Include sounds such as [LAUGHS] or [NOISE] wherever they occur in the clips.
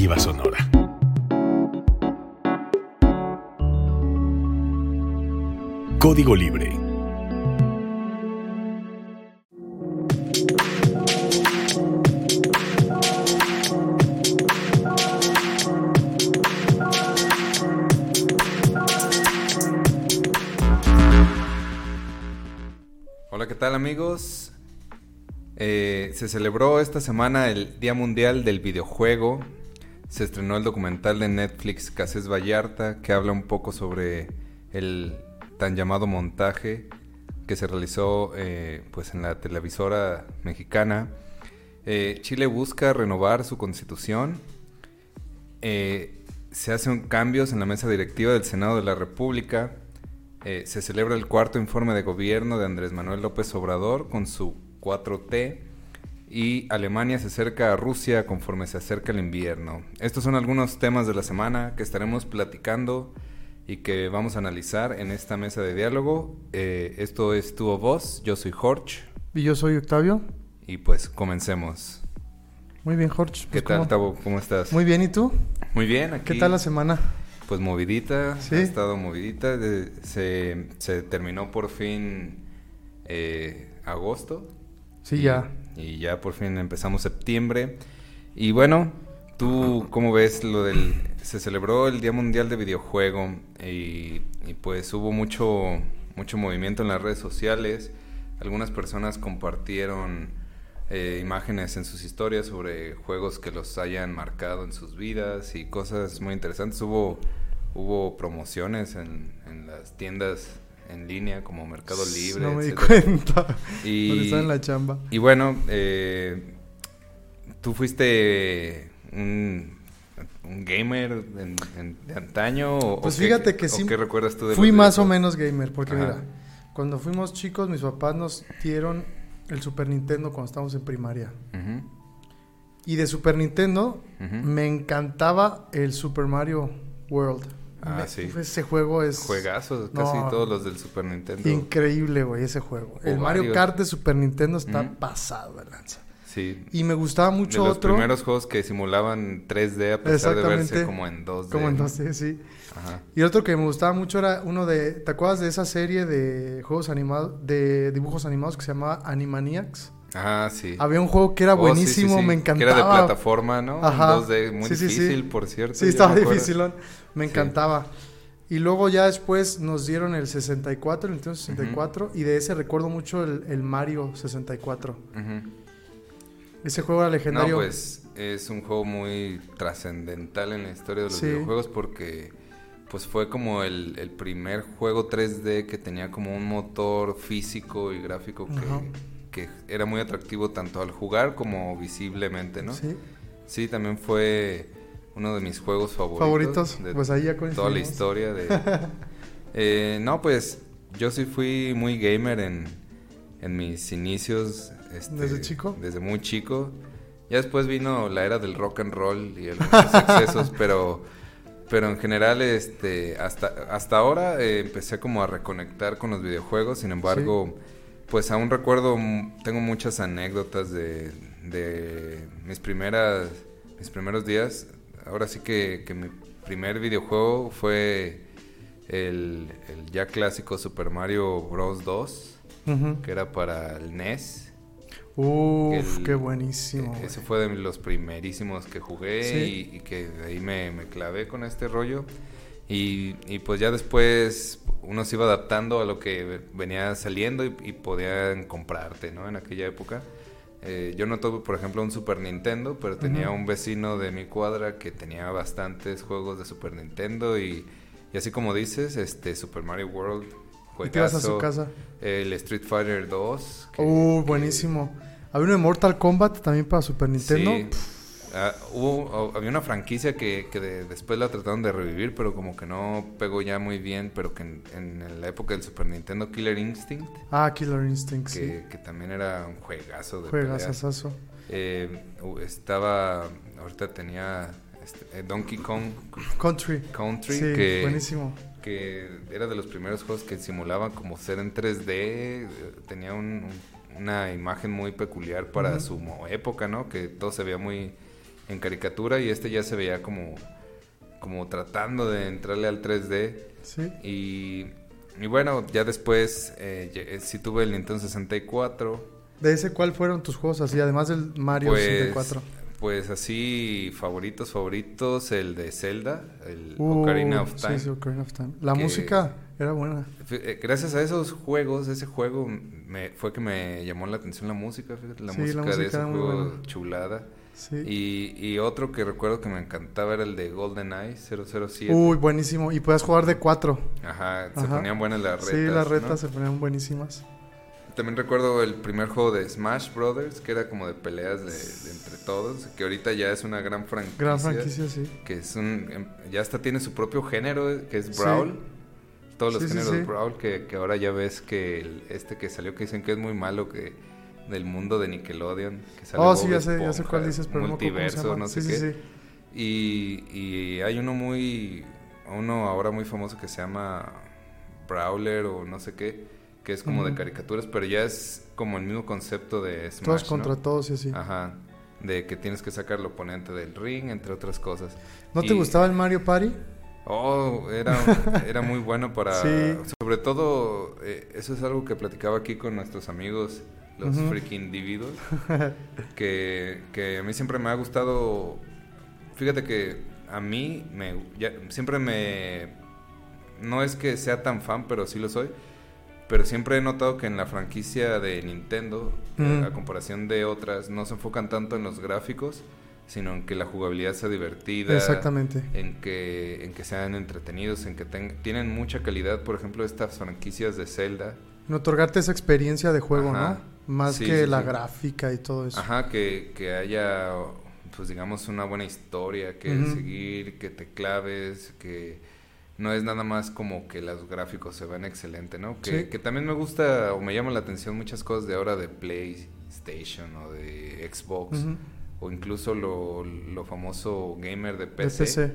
Sonora. Código Libre. Hola, ¿qué tal amigos? Eh, se celebró esta semana el Día Mundial del Videojuego. Se estrenó el documental de Netflix Cases Vallarta que habla un poco sobre el tan llamado montaje que se realizó eh, pues en la televisora mexicana. Eh, Chile busca renovar su constitución. se hacen cambios en la mesa directiva del Senado de la República. se celebra el cuarto informe de gobierno de Andrés Manuel López Obrador con su 4T y Alemania se acerca a Rusia conforme se acerca el invierno. Estos son algunos temas de la semana que estaremos platicando y que vamos a analizar en esta mesa de diálogo. Eh, esto es Tu Voz, yo soy Jorge. Y yo soy Octavio. Y pues comencemos. Muy bien, Jorge. ¿Qué pues, tal, Tavo? ¿Cómo estás? Muy bien, ¿y tú? Muy bien, aquí. ¿Qué tal la semana? Pues movidita, ¿Sí? ha estado movidita. De- se, se terminó por fin eh, agosto. Sí, ya. Y ya por fin empezamos septiembre. Y bueno, ¿tú cómo ves lo del... Se celebró el Día Mundial de Videojuego y, pues hubo mucho, mucho movimiento en las redes sociales. Algunas personas compartieron eh, imágenes en sus historias sobre juegos que los hayan marcado en sus vidas y cosas muy interesantes. Hubo, hubo promociones en las tiendas en línea como Mercado Libre. No me di cuenta. Y- [LAUGHS] estaba en la chamba. y bueno, eh, tú fuiste un, un gamer en- en- de antaño o, o Pues qué- fíjate que sí. qué recuerdas tú de Fui más o menos gamer, porque Ajá. mira, cuando fuimos chicos, mis papás nos dieron el Super Nintendo cuando estábamos en primaria. Y de Super Nintendo me encantaba el Super Mario World. Ah, Me- sí. Ese juego es Juegazos, No. casi todos los del Super Nintendo. increíble, güey, ese juego. O el Mario varios. Kart de Super Nintendo está pasado de lanza. Sí. Y me gustaba De mucho los otro. primeros juegos que simulaban 3D a pesar de verse como en 2D. Como en ¿no? 2D, sí. Ajá. Y otro que me gustaba mucho era uno de. ¿Te acuerdas de esa serie de juegos animados, de dibujos animados que se llamaba Animaniacs? Ah, sí. Había un juego que era Oh, sí, sí, buenísimo, sí. me Que encantaba. era de plataforma, ¿no? Ajá. 2D muy difícil, por cierto. Sí, estaba me Sí. encantaba. Y luego ya después nos dieron el 64, el Nintendo 64, y de ese recuerdo mucho el, el Mario 64. Ujú. Ese juego era legendario. No, pues es un juego muy trascendental en la historia de los Sí. videojuegos porque pues fue como el, el primer juego 3D que tenía como un motor físico y gráfico que, que era muy atractivo tanto al jugar como visiblemente, ¿no? Sí. Sí, también fue uno de mis juegos favoritos. Favoritos. de Pues ahí ya toda la coincidimos. historia de... [LAUGHS] Eh, no, pues yo sí fui muy gamer en, en mis inicios. este, ¿Desde chico? Desde muy chico. Ya después vino la era del rock and roll y algunos excesos, [LAUGHS] pero, pero en general este, hasta, hasta ahora eh, empecé como a reconectar con los videojuegos. Sin embargo, pues aún recuerdo, m- tengo muchas anécdotas de, de mis primeras mis primeros días. Ahora sí que, que mi primer videojuego fue el, el ya clásico Super Mario Bros. 2, Ujú. que era para el NES. Uf, El- qué buenísimo. E-. Ese fue de los primerísimos que jugué Sí. y, y que de ahí me, me clavé con este rollo. Y, y pues ya después uno se iba adaptando a lo que venía saliendo y, y podían comprarte, ¿no? En aquella época. Eh, yo no tuve, por ejemplo, un Super Nintendo, pero tenía un vecino de mi cuadra que tenía bastantes juegos de Super Nintendo y, y así como dices, este Super Mario World, Y te ibas a su juegazo, casa. el Street Fighter 2. que- Uh, que- buenísimo. Había uno de Mortal Kombat también para Super Nintendo. Sí. Ah, hubo, o- había una franquicia que, que de- después la trataron de revivir, pero como que no pegó ya muy bien, pero que en, en la época del Super Nintendo Killer Instinct, Ah, Killer Instinct, sí. que, que también era un juegazo de asazo. Eh, estaba, ahorita tenía este, eh, Donkey Kong Country. Country, Sí, que, buenísimo. que era de los primeros juegos que simulaban como ser en 3D, eh, tenía un- un- una imagen muy peculiar para su época, ¿no? Que todo se veía muy en caricatura y este ya se veía como, como tratando de entrarle al 3D. Sí. Y, y bueno, ya después eh, eh, sí tuve el Nintendo 64. ¿De ese cuál fueron tus juegos así, además del Mario Pues, 64? pues así, favoritos, favoritos, el de Zelda, el Uh, Ocarina of sí, Time. sí, Ocarina of Time. La que- música era buena. Eh, Gracias a esos juegos, ese juego me, fue que me llamó la atención la música, fíjate, la Sí, la música de música ese juego chulada. Sí. Y, y otro que recuerdo que me encantaba era el de GoldenEye 007. Uy, buenísimo. Y podías jugar de cuatro. Ajá, se ponían buenas las retas. sí, las ¿no? retas se ponían buenísimas. También recuerdo el primer juego de Smash Brothers, que era como de peleas de, de entre todos, que ahorita ya es una gran franquicia. Gran franquicia, sí. Que es un. em, Ya hasta tiene su propio género, eh, que es Sí. Brawl. Todos los Sí, géneros. Brawl, que, que ahora ya ves que el- este que salió, que dicen que es muy malo, que del mundo de Nickelodeon. Que sale Oh, Bob sí, ya sé, ya sé cuál dices, pero Multiverso, no sé sí, qué. sí, sí. Y, y hay uno muy. Uno ahora muy famoso que se llama Brawler o no sé qué, que es como de Ujú. caricaturas, pero ya es como el mismo concepto de Smash. Todos ¿no? contra todos y así. Ajá. De que tienes que sacar al oponente del ring, entre otras cosas. ¿No te Y- gustaba el Mario Party? Oh, era, [LAUGHS] era muy bueno para... Sí. Sobre todo, eh, eso es algo que platicaba aquí con nuestros amigos, los Ujú. freaking individuos, [LAUGHS] que, que a mí siempre me ha gustado... Fíjate que a mí me, ya- siempre me... No es que sea tan fan, pero sí lo soy. Pero siempre he notado que en la franquicia de Nintendo, Ujú. a comparación de otras, no se enfocan tanto en los gráficos, sino en que la jugabilidad sea divertida Exactamente. en que, en que sean entretenidos, en que ten- tienen mucha calidad, por ejemplo, estas franquicias de Zelda. En otorgarte esa experiencia de juego, Ajá. ¿no? Más Sí, que sí, la sí. gráfica y todo eso. Ajá, que, que haya, pues digamos, una buena historia que seguir, que te claves, que no es nada más como que los gráficos se ven excelente, ¿no? Que, que también me gusta o me llama la atención muchas cosas de ahora de PlayStation o de Xbox. O incluso lo, lo famoso gamer de De PC. PC.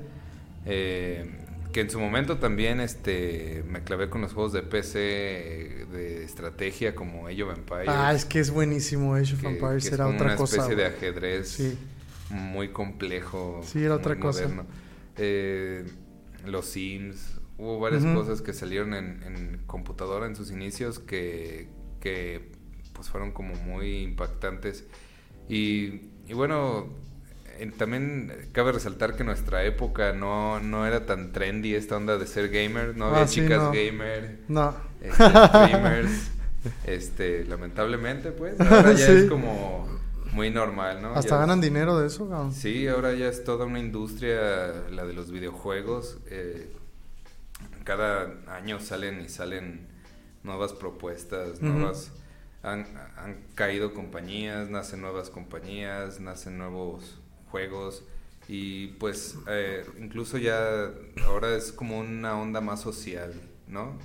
Eh, que en su momento también este me clavé con los juegos de PC de estrategia como Age of Empires. Ah, es que es buenísimo Age of Empires, que era como otra una cosa. especie de ajedrez Sí. muy complejo. Sí, era otra cosa. moderno. Eh, los Sims, hubo varias cosas que salieron en, en computadora en sus inicios que, que pues fueron como muy impactantes. Y, y bueno, también cabe resaltar que en nuestra época no, no era tan trendy esta onda de ser gamer, no había Ah, sí, chicas no. gamer, No. este, [LAUGHS] streamers, este, lamentablemente pues, ahora ya Sí. es como muy normal, ¿no? Hasta Ya- ganan dinero de eso, cabrón. Sí, ahora ya es toda una industria, la de los videojuegos. eh, cada año salen y salen nuevas propuestas, nuevas... Han, han caído compañías, nacen nuevas compañías, nacen nuevos juegos y pues eh, incluso ya ahora es como una onda más social, ¿no?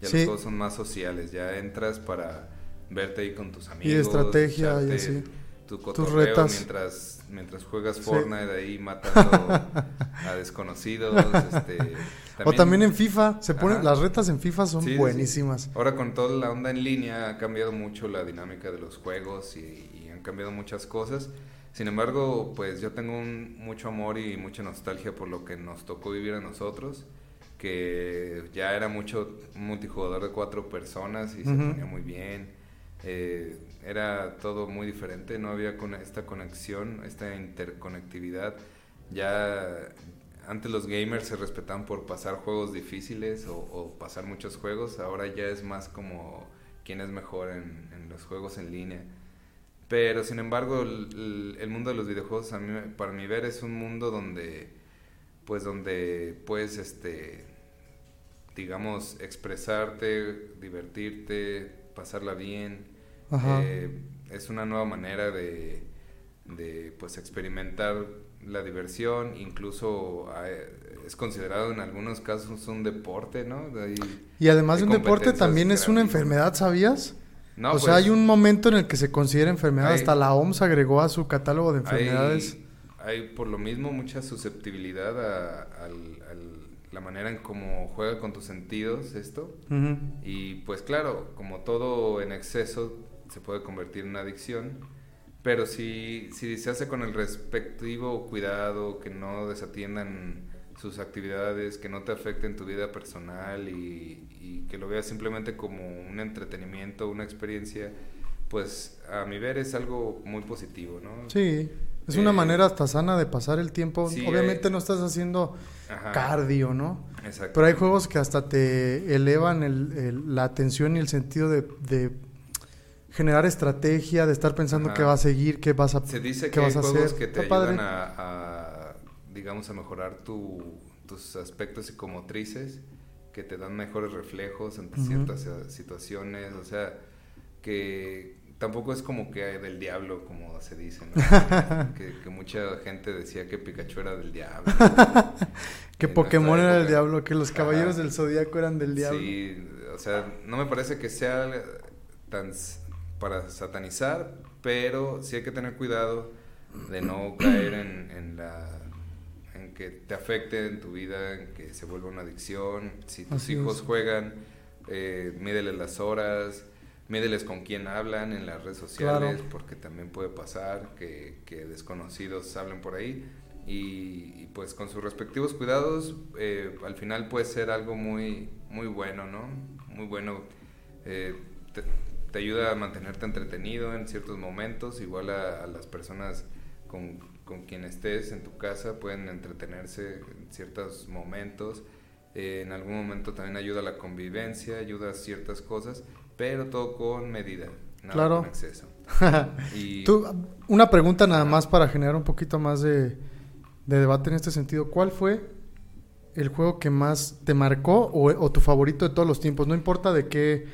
Ya Sí. los juegos son más sociales, ya entras para verte ahí con tus amigos. Y estrategia y así. Tu Tus retas. mientras, mientras juegas Sí. Fortnite ahí matando a desconocidos. [LAUGHS] Este, o también en FIFA, se ponen Ajá. las retas en FIFA son Sí, sí, sí. buenísimas. Ahora con toda la onda en línea ha cambiado mucho la dinámica de los juegos y, y han cambiado muchas cosas. Sin embargo, pues yo tengo un, mucho amor y mucha nostalgia por lo que nos tocó vivir a nosotros, que ya era mucho un multijugador de cuatro personas y se ponía muy bien. Eh, era todo muy diferente, no había con esta conexión, esta interconectividad. Ya antes los gamers se respetaban por pasar juegos difíciles o, o pasar muchos juegos, ahora ya es más como quién es mejor en, en los juegos en línea. Pero sin embargo, el, mundo de los videojuegos, a mí, para mi ver, es un mundo donde, pues, donde puedes, este, digamos, expresarte, divertirte, pasarla bien. Ajá. Eh, es una nueva manera de, de, pues, experimentar la diversión. Incluso es considerado en algunos casos un deporte, ¿no? De Y además de un deporte también es una enfermedad, ¿sabías? No, o sea, pues, hay un momento en el que se considera enfermedad, Hay- hasta la OMS agregó a su catálogo de enfermedades. Hay, hay por lo mismo mucha susceptibilidad a, la manera en cómo juega con tus sentidos esto. Y pues claro, como todo en exceso se puede convertir en una adicción, Pero si, si se hace con el respectivo cuidado, que no desatiendan sus actividades, que no te afecten tu vida personal y, y que lo veas simplemente como un entretenimiento, una experiencia, pues a mi ver es algo muy positivo, ¿no? Sí, es una Eh, manera hasta sana de pasar el tiempo. sí, Obviamente eh, no estás haciendo Ajá. cardio, ¿no? Exacto. Pero hay juegos que hasta te elevan el- el- la atención y el sentido de, de generar estrategia, de estar pensando Ajá. qué va a seguir, qué vas a Se dice qué que hay vas a juegos hacer. que te Está padre. ayudan a, a, digamos, a mejorar tu, tus aspectos psicomotrices, que te dan mejores reflejos ante Ujú. ciertas eh, situaciones, o sea, que tampoco es como que del diablo, como se dice, ¿no? [LAUGHS] que, que mucha gente decía que Pikachu era del diablo. [LAUGHS] Que Pokémon era del diablo, que los Ajá. caballeros del zodiaco eran del diablo. Sí, o sea, no me parece que sea tan para satanizar, pero sí hay que tener cuidado de no caer en, en la que te afecte en tu vida, en que se vuelva una adicción. Si tus Así hijos es. juegan, eh, mídeles las horas, mídeles con quién hablan en las redes sociales, Claro. porque también puede pasar que, que desconocidos hablen por ahí. Y, y, pues con sus respectivos cuidados, eh, al final puede ser algo muy, muy bueno, ¿no? Muy bueno. eh, te, te ayuda a mantenerte entretenido en ciertos momentos, igual a, a las personas con, con quien estés en tu casa pueden entretenerse en ciertos momentos. Eh, en algún momento también ayuda a la convivencia, ayuda a ciertas cosas, pero todo con medida, nada Claro. con exceso. [LAUGHS] Y Tú, una pregunta nada más para generar un poquito más de, de debate en este sentido. ¿Cuál fue el juego que más te marcó o, o tu favorito de todos los tiempos? No importa de qué,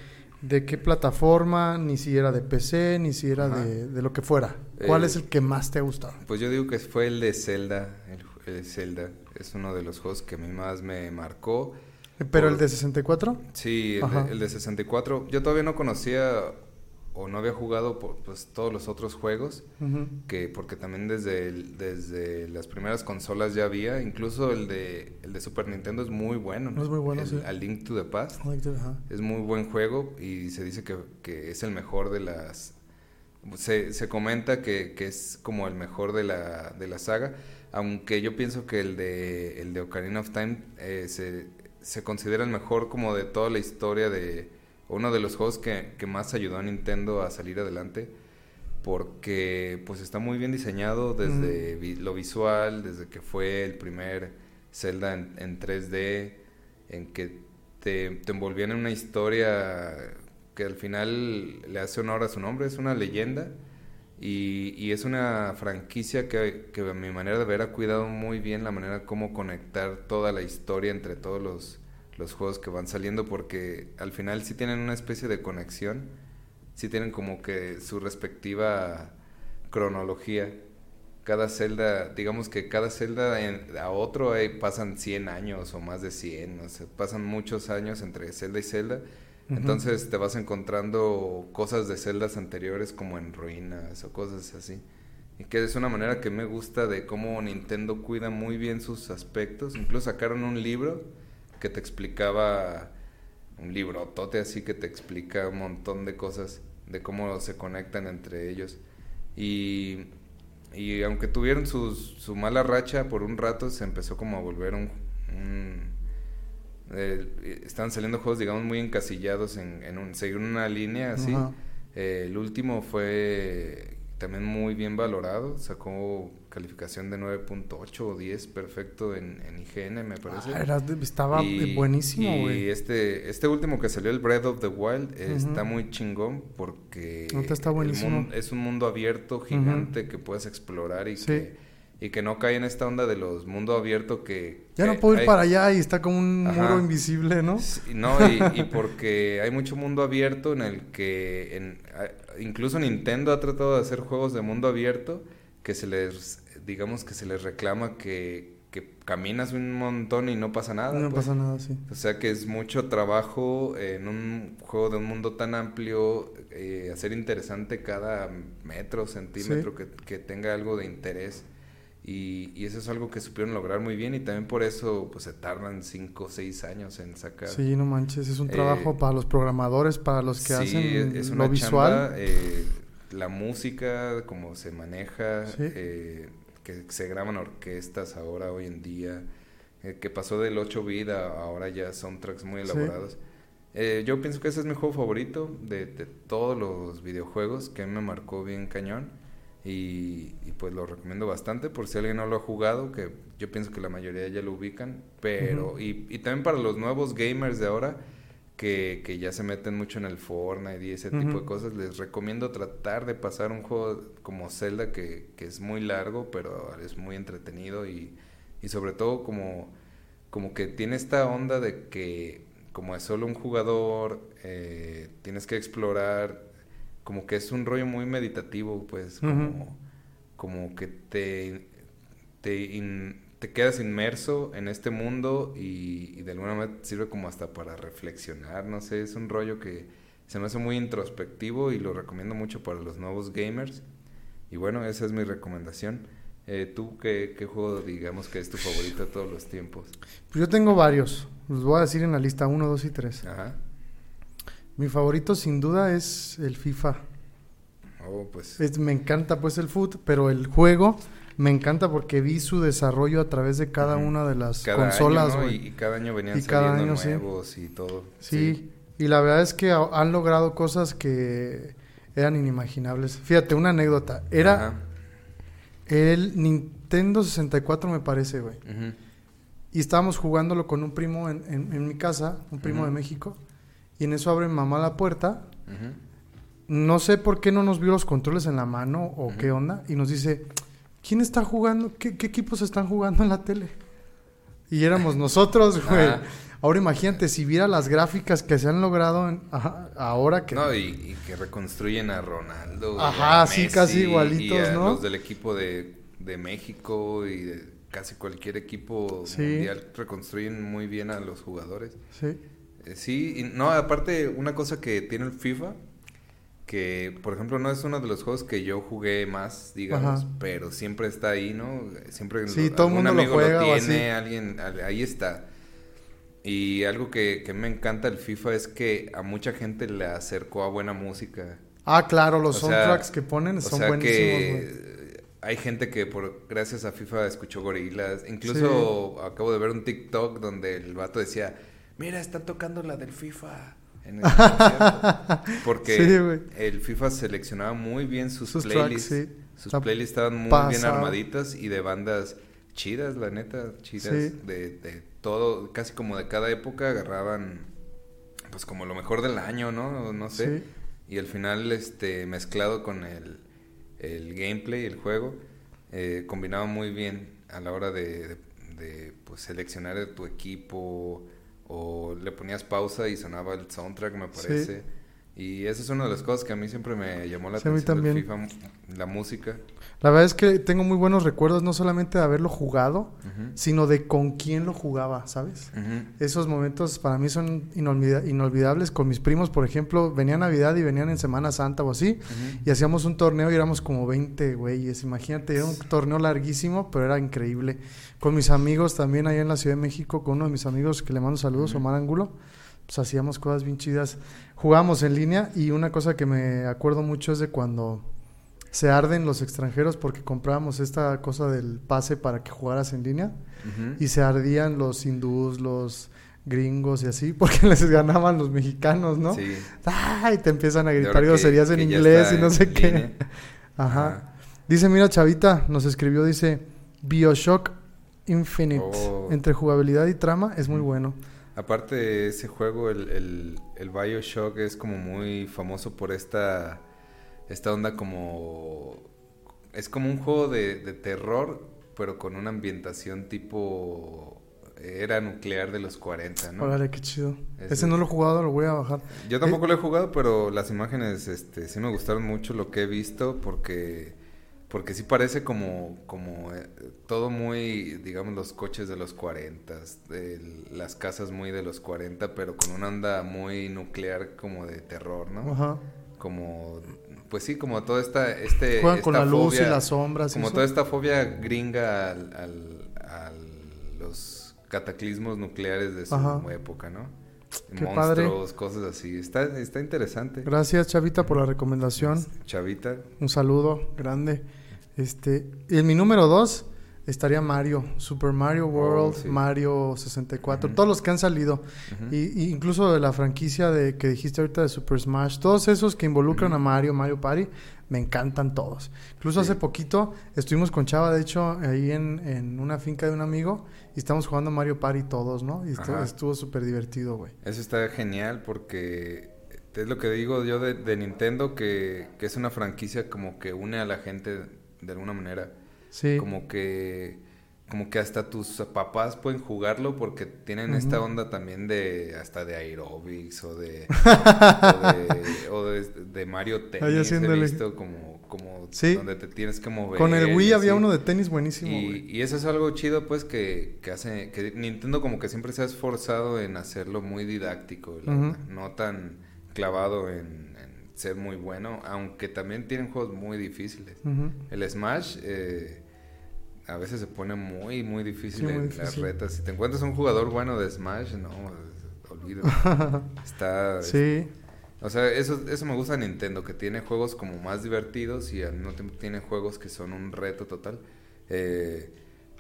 de qué plataforma, ni si era de PC, ni si era de, de lo que fuera. ¿Cuál Eh, es el que más te ha gustado? Pues yo digo que fue el de Zelda. El, el Zelda es uno de los juegos que a mí más me marcó. ¿Pero por- el de 64? Sí, el de, el de 64. Yo todavía no conocía o no había jugado por, pues, todos los otros juegos. Que porque también desde, el- desde las primeras consolas ya había. Incluso el de, el de Super Nintendo es muy bueno. Es muy bueno, El- sí. A Link to the Past. Es muy buen juego y se dice que, que es el mejor de las... Se, se comenta que, que es como el mejor de la, de la saga, aunque yo pienso que el de, el de Ocarina of Time eh, se, se considera el mejor como de toda la historia de uno de los juegos que, que más ayudó a Nintendo a salir adelante porque pues está muy bien diseñado desde vi- lo visual, desde que fue el primer Zelda en, en 3D, en que te, te envolvían en una historia que al final le hace honor a su nombre, es una leyenda y, y es una franquicia que, que a mi manera de ver ha cuidado muy bien la manera como conectar toda la historia entre todos los, los juegos que van saliendo porque al final sí tienen una especie de conexión, sí tienen como que su respectiva cronología. Cada celda, digamos que cada celda en- a otro eh, pasan 100 años o más de 100, o sea, pasan muchos años entre celda y celda. Entonces te vas encontrando cosas de celdas anteriores como en ruinas o cosas así. Y que es una manera que me gusta de cómo Nintendo cuida muy bien sus aspectos. Incluso sacaron un libro que te explicaba, un librotote así que te explica un montón de cosas, de cómo se conectan entre ellos. Y, y aunque tuvieron sus- su mala racha por un rato, se empezó como a volver un... un eh, estaban saliendo juegos, digamos, muy encasillados en, en un, seguir una línea así. Eh, el último fue también muy bien valorado, sacó calificación de 9.8 o 10, perfecto en, en IGN, me parece. Ah, era estaba Y- buenísimo, Y este, este último que salió, el Breath of the Wild, eh, está muy chingón porque el es un mundo abierto gigante que puedes explorar y, Sí. que, y que no cae en esta onda de los mundo abierto que... Ya no puedo ir para allá y está como un Ajá. muro invisible, ¿no? Sí, No, y, y [LAUGHS] porque hay mucho mundo abierto en el que en- incluso Nintendo ha tratado de hacer juegos de mundo abierto que se les, digamos que se les reclama que, que caminas un montón y no pasa nada. No pues. pasa nada, sí. O sea que es mucho trabajo en un juego de un mundo tan amplio, eh, hacer interesante cada metro, centímetro que, que tenga algo de interés. Y, y eso es algo que supieron lograr muy bien y también por eso pues se tardan 5 o 6 años en sacar. Sí, no manches, es un Eh, trabajo para los programadores, para los que Sí, hacen es lo una visual. chamba, eh, la música, cómo se maneja, Sí. eh, que se graban orquestas ahora, hoy en día, que pasó del 8 bit a ahora ya soundtracks muy Sí. elaborados. Eh, yo pienso que ese es mi juego favorito de, de todos los videojuegos, que me marcó bien cañón. Y, y, pues lo recomiendo bastante por si alguien no lo ha jugado, que yo pienso que la mayoría ya lo ubican. Pero, y, y también para los nuevos gamers de ahora, que, que ya se meten mucho en el Fortnite y ese tipo de cosas, les recomiendo tratar de pasar un juego como Zelda que, que es muy largo, pero es muy entretenido y, y sobre todo como, como que tiene esta onda de que como es solo un jugador, eh, tienes que explorar, como que es un rollo muy meditativo, pues, como, como que te, te, in- te quedas inmerso en este mundo y, y de alguna manera sirve como hasta para reflexionar, no sé, es un rollo que se me hace muy introspectivo y lo recomiendo mucho para los nuevos gamers. Y bueno, esa es mi recomendación. Eh, ¿Tú qué, qué juego digamos que es tu favorito de todos los tiempos? Pues yo tengo varios. Los voy a decir en la lista 1, 2 y 3. Ajá. Mi favorito sin duda es el FIFA. Oh, pues... Es- me encanta pues el foot, pero el juego me encanta porque vi su desarrollo a través de cada una de las cada consolas, año. Y, y cada año venían Y cada saliendo año, sí. nuevos y todo. Sí, y la verdad es que ha- han logrado cosas que eran inimaginables. Fíjate, una anécdota. Era Ajá. el Nintendo 64, me parece, güey. Y estábamos jugándolo con un primo en, en- en mi casa, un primo de México. Y en eso abre mamá la puerta. No sé por qué no nos vio los controles en la mano o qué onda. Y nos dice, ¿quién está jugando? ¿Qué, qué equipos están jugando en la tele? Y éramos nosotros, [LAUGHS] güey. Ah. Ahora imagínate, si viera las gráficas que se han logrado en- ajá, ahora que... No, y, y que reconstruyen a Ronaldo. Ajá, a sí, Messi, casi y igualitos, a ¿no? Los del equipo de, de México y de casi cualquier equipo Sí. mundial reconstruyen muy bien a los jugadores. Sí. Eh, Sí, y no, aparte, una cosa que tiene el FIFA, que por ejemplo no es uno de los juegos que yo jugué más, digamos, Ajá. pero siempre está ahí, ¿no? Siempre Sí, lo- todo algún mundo lo amigo juega o tiene, alguien, al- ahí está. Y algo que, que me encanta del FIFA es que a mucha gente le acercó a buena música. Ah, claro, los O sea, soundtracks que ponen O son sea buenísimos, que hay gente que por gracias a FIFA escuchó gorilas. Incluso acabo de ver un TikTok donde el vato decía, mira, están tocando la del FIFA. En el [LAUGHS] concierto". Porque Sí, el FIFA seleccionaba muy bien sus, Sus tracks, playlists. sí. Sus playlists estaban muy bien armaditas y de bandas chidas, la neta, chidas. Sí. De, de todo, casi como de cada época agarraban pues como lo mejor del año, ¿no? No sé. Y al final, este, mezclado con el, el gameplay, el juego, eh, combinaba muy bien a la hora de, de- de, pues, seleccionar tu equipo o le ponías pausa y sonaba el soundtrack, me Sí. parece. Y esa es una de las cosas que a mí siempre me llamó la Sí, a mí atención también. FIFA, la música. La verdad es que tengo muy buenos recuerdos, no solamente de haberlo jugado, sino de con quién lo jugaba, ¿sabes? Esos momentos para mí son inolvida- inolvidables. Con mis primos, por ejemplo, venía Navidad y venían en Semana Santa o así, y hacíamos un torneo y éramos como 20 güeyes. Imagínate, era un torneo larguísimo, pero era increíble. Con mis amigos también allá en la Ciudad de México, con uno de mis amigos que le mando saludos. Omar Angulo, pues hacíamos cosas bien chidas. Jugábamos en línea y una cosa que me acuerdo mucho es de cuando se arden los extranjeros porque comprábamos esta cosa del pase para que jugaras en línea y se ardían los hindús, los gringos y así [LAUGHS] porque les ganaban los mexicanos, ¿no? Sí. ¡Ay! Te empiezan a gritar groserías en inglés y no sé qué. línea. [LAUGHS] Ajá. Dice, mira, Chavita, nos escribió, dice, Bioshock Infinite. Oh. Entre jugabilidad y trama es muy Mm. bueno. Aparte de ese juego, el, el, el Bioshock es como muy famoso por esta, esta onda como... Es como un juego de, de terror, pero con una ambientación tipo era nuclear de los 40, ¿no? Órale, qué chido. Ese- Ese no lo he jugado, lo voy a bajar. Yo tampoco lo he jugado, pero las imágenes este, sí me gustaron mucho lo que he visto porque, porque sí parece como, como eh, todo muy, digamos, los coches de los 40, el- las casas muy de los 40, pero con una onda muy nuclear como de terror, ¿no? Ajá. Como, pues sí, como toda esta... Este, Juegan con la luz y las sombras. como eso. toda esta fobia gringa al, al- a los cataclismos nucleares de su Ajá. época, ¿no? Qué padre. monstruos, cosas así. Está, está interesante. Gracias, Chavita, por la recomendación. Chavita. Un saludo grande. Este, y en mi número dos estaría Mario, Super Mario World, Oh, sí. Mario 64, Ujú. todos los que han salido. Y, y incluso de la franquicia de que dijiste ahorita de Super Smash, todos esos que involucran a Mario, Mario Party, me encantan todos. Incluso Sí. hace poquito estuvimos con Chava, de hecho, ahí en, en una finca de un amigo y estamos jugando Mario Party todos, ¿no? Y Ajá. estuvo súper divertido, güey. Eso está genial porque es lo que digo yo de, de Nintendo, que, que es una franquicia como que une a la gente de alguna manera. Sí. Como que como que hasta tus papás pueden jugarlo porque tienen esta onda también de hasta de aerobics o de [LAUGHS] o de, o de- de Mario Tennis he visto como como Sí. donde te tienes que mover Con el Wii había así. uno de tenis buenísimo, güey. Y, eso es algo chido, pues, que, que hace... Que Nintendo como que siempre se ha esforzado en hacerlo muy didáctico, no tan clavado en, en ser muy bueno, aunque también tienen juegos muy difíciles. El Smash eh, a veces se pone muy, muy difícil Sí, muy en las retas. Si te encuentras un jugador bueno de Smash, no, olvídalo. [LAUGHS] Está... Sí. O sea, eso, eso me gusta de Nintendo, que tiene juegos como más divertidos y al mismo tiempo tiene juegos que son un reto total. Eh,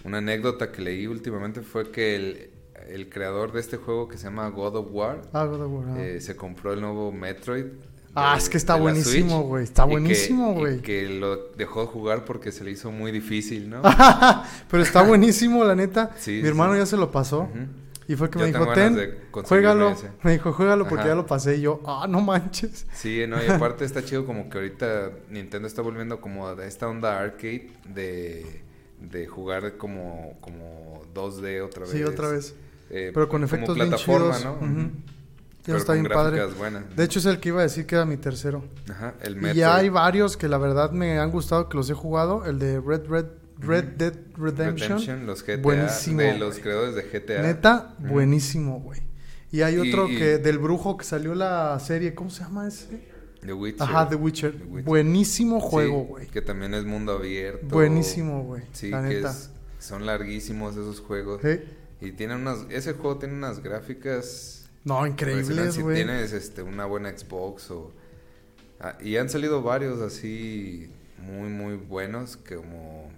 una anécdota que leí últimamente fue que el, el creador de este juego que se llama God of War Ah, God of War, ah. eh, se compró el nuevo Metroid. Ah, es que está buenísimo, güey. Está que- buenísimo, güey. Que lo dejó de jugar porque se le hizo muy difícil, ¿no? [LAUGHS] Pero está buenísimo, la neta. Sí, Mi sí. hermano ya se lo pasó. Y fue que Yo me dijo, ten, juégalo. Me dijo, juégalo porque Ajá. ya lo pasé. Y yo, ah, no manches. Sí, no, y [LAUGHS] aparte está chido como que ahorita Nintendo está volviendo como a esta onda arcade de, de jugar como, como 2D otra vez. Sí, otra vez. Eh, Pero con como efectos bien plataforma, chidos. ¿no? Ujú. Pero está con bien padre. buenas. De hecho, es el que iba a decir que era mi tercero. Ajá, el Y Metroid. ya hay varios que la verdad me han gustado, que los he jugado. El de Red, Red, Red. Dead Redemption. Redemption, los GTA, Buenísimo, de los creadores de GTA. Neta, buenísimo, güey. Y hay Y- otro y- que del brujo que salió la serie, ¿cómo se llama ese? The Witcher. Ajá, The Witcher. The Witcher. Buenísimo juego, güey. que también es mundo abierto. Buenísimo, güey. Sí, la que neta. es- son larguísimos esos juegos. Sí. Y tiene unas, ese juego tiene unas gráficas No, increíbles, Si güey. tienes este, una buena Xbox o... ah, y han salido varios así muy, muy buenos como...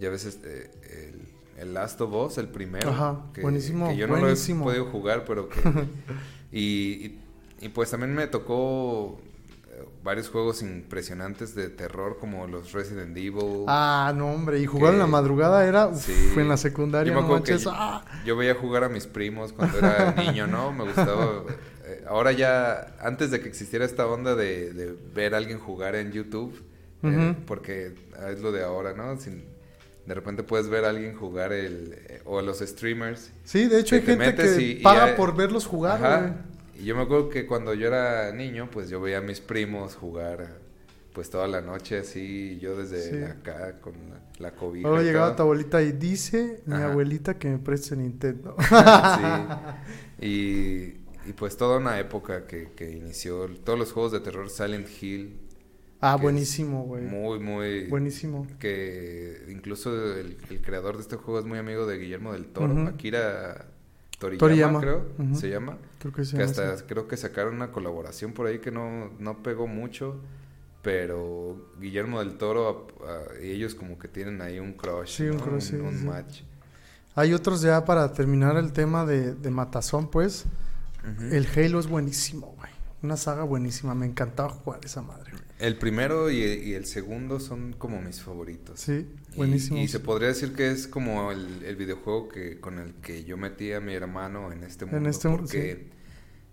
Ya ves este, el, el Last of Us, el primero. Ajá, buenísimo, Que yo no buenísimo. lo he podido jugar, pero que... [LAUGHS] y, y, y pues también me tocó varios juegos impresionantes de terror como los Resident Evil. Ah, no, hombre. Y jugar en la madrugada era... uf, Sí. en la secundaria, Yo me no manches. yo- ah. Yo veía jugar a mis primos cuando era [LAUGHS] niño, ¿no? Me gustaba. eh, ahora ya, antes de que existiera esta onda de, de ver a alguien jugar en YouTube, eh, porque ah, es lo de ahora, ¿no? Sin- de repente puedes ver a alguien jugar el. eh, o los streamers. Sí, de hecho hay gente que y- paga por verlos jugar. Ajá. Y yo me acuerdo que cuando yo era niño, pues yo veía a mis primos jugar. Pues toda la noche así, yo desde Sí. acá con la, la cobija. Y llegaba tu abuelita y dice mi Ajá. abuelita que me preste Nintendo. [LAUGHS] sí. [LAUGHS] Y, y pues toda una época que, que inició todos los juegos de terror Silent Hill. ah, buenísimo, güey. Muy, muy... Buenísimo. Que incluso el, el creador de este juego es muy amigo de Guillermo del Toro. Ujú. Akira Toriyama, Toriyama, creo, se llama. Creo que que hasta creo que sacaron una colaboración por ahí que no, no pegó mucho. Pero Guillermo del Toro a- a- y ellos como que tienen ahí un crush, Sí, un crush, sí, un sí. match. Hay otros ya para terminar el tema de, de Matazón, pues. El Halo es buenísimo, güey. Una saga buenísima. Me encantaba jugar esa madre. güey. El primero y, y el segundo son como mis favoritos. Sí, Y- buenísimo. Y, se podría decir que es como el, el videojuego que con el que yo metí a mi hermano en este mundo. este mundo, porque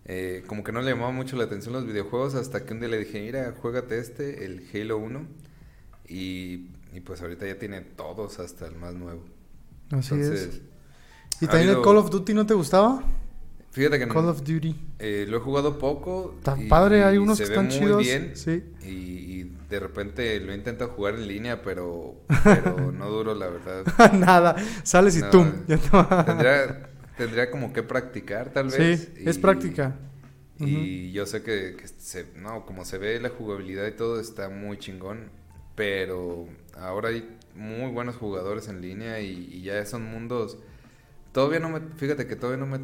eh, como que no le llamaba mucho la atención los videojuegos hasta que un día le dije, mira, juégate este, el Halo 1. Y, y pues ahorita ya tiene todos hasta el más nuevo. Así Entonces, es. ¿Y ha también el Call of Duty no te gustaba? Fíjate que no- Call of Duty. eh, lo he jugado poco. Y- padre, hay unos que están muy chidos. bien. Sí. Y, y de repente lo intento jugar en línea, pero, pero [LAUGHS] no duro, la verdad. [LAUGHS] Nada. Sales y No, tum. Ya te- Tendría, [LAUGHS] tendría como que practicar, tal vez. Sí, es y- práctica. Y yo sé que, que se, no, como se ve la jugabilidad y todo está muy chingón, pero ahora hay muy buenos jugadores en línea y, y ya son mundos. Todavía no me, fíjate que todavía no me,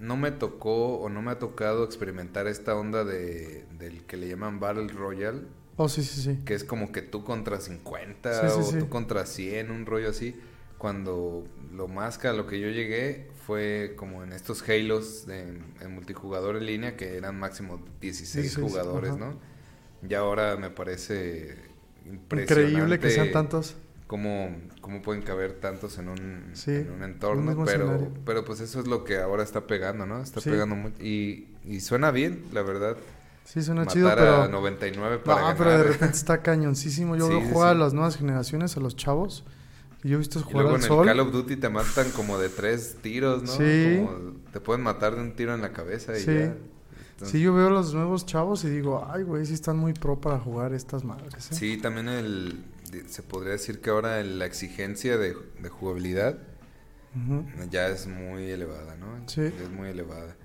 no me tocó o no me ha tocado experimentar esta onda de, del que le llaman Battle Royale. Oh, sí, sí, sí. Que es como que tú contra 50 Sí, sí, o sí. tú contra 100, un rollo así. Cuando lo más que a lo que yo llegué fue como en estos Halos de, en multijugador en línea que eran máximo 16 16, jugadores. ¿no? Y ahora me parece impresionante. Increíble que sean tantos. Cómo, cómo pueden caber tantos en un, Sí, en un entorno, pero, escenario. pero pues eso es lo que ahora está pegando, ¿no? Está Sí. pegando mucho. Y, y suena bien, la verdad. Sí, suena Matar chido, a pero... 99 para No, ganar. pero de repente está cañoncísimo. Yo [LAUGHS] Sí, veo jugar a las nuevas generaciones, a los chavos. Y yo he visto Y jugar luego al en sol. el Call of Duty te matan como de tres tiros, ¿no? Sí. Como te pueden matar de un tiro en la cabeza y Sí. ya. Entonces, Sí, yo veo a los nuevos chavos y digo, ay, güey, sí están muy pro para jugar estas madres. ¿eh?". Sí, también el, se podría decir que ahora la exigencia de, de jugabilidad ya es muy elevada, ¿no? Sí. Ya es muy elevada.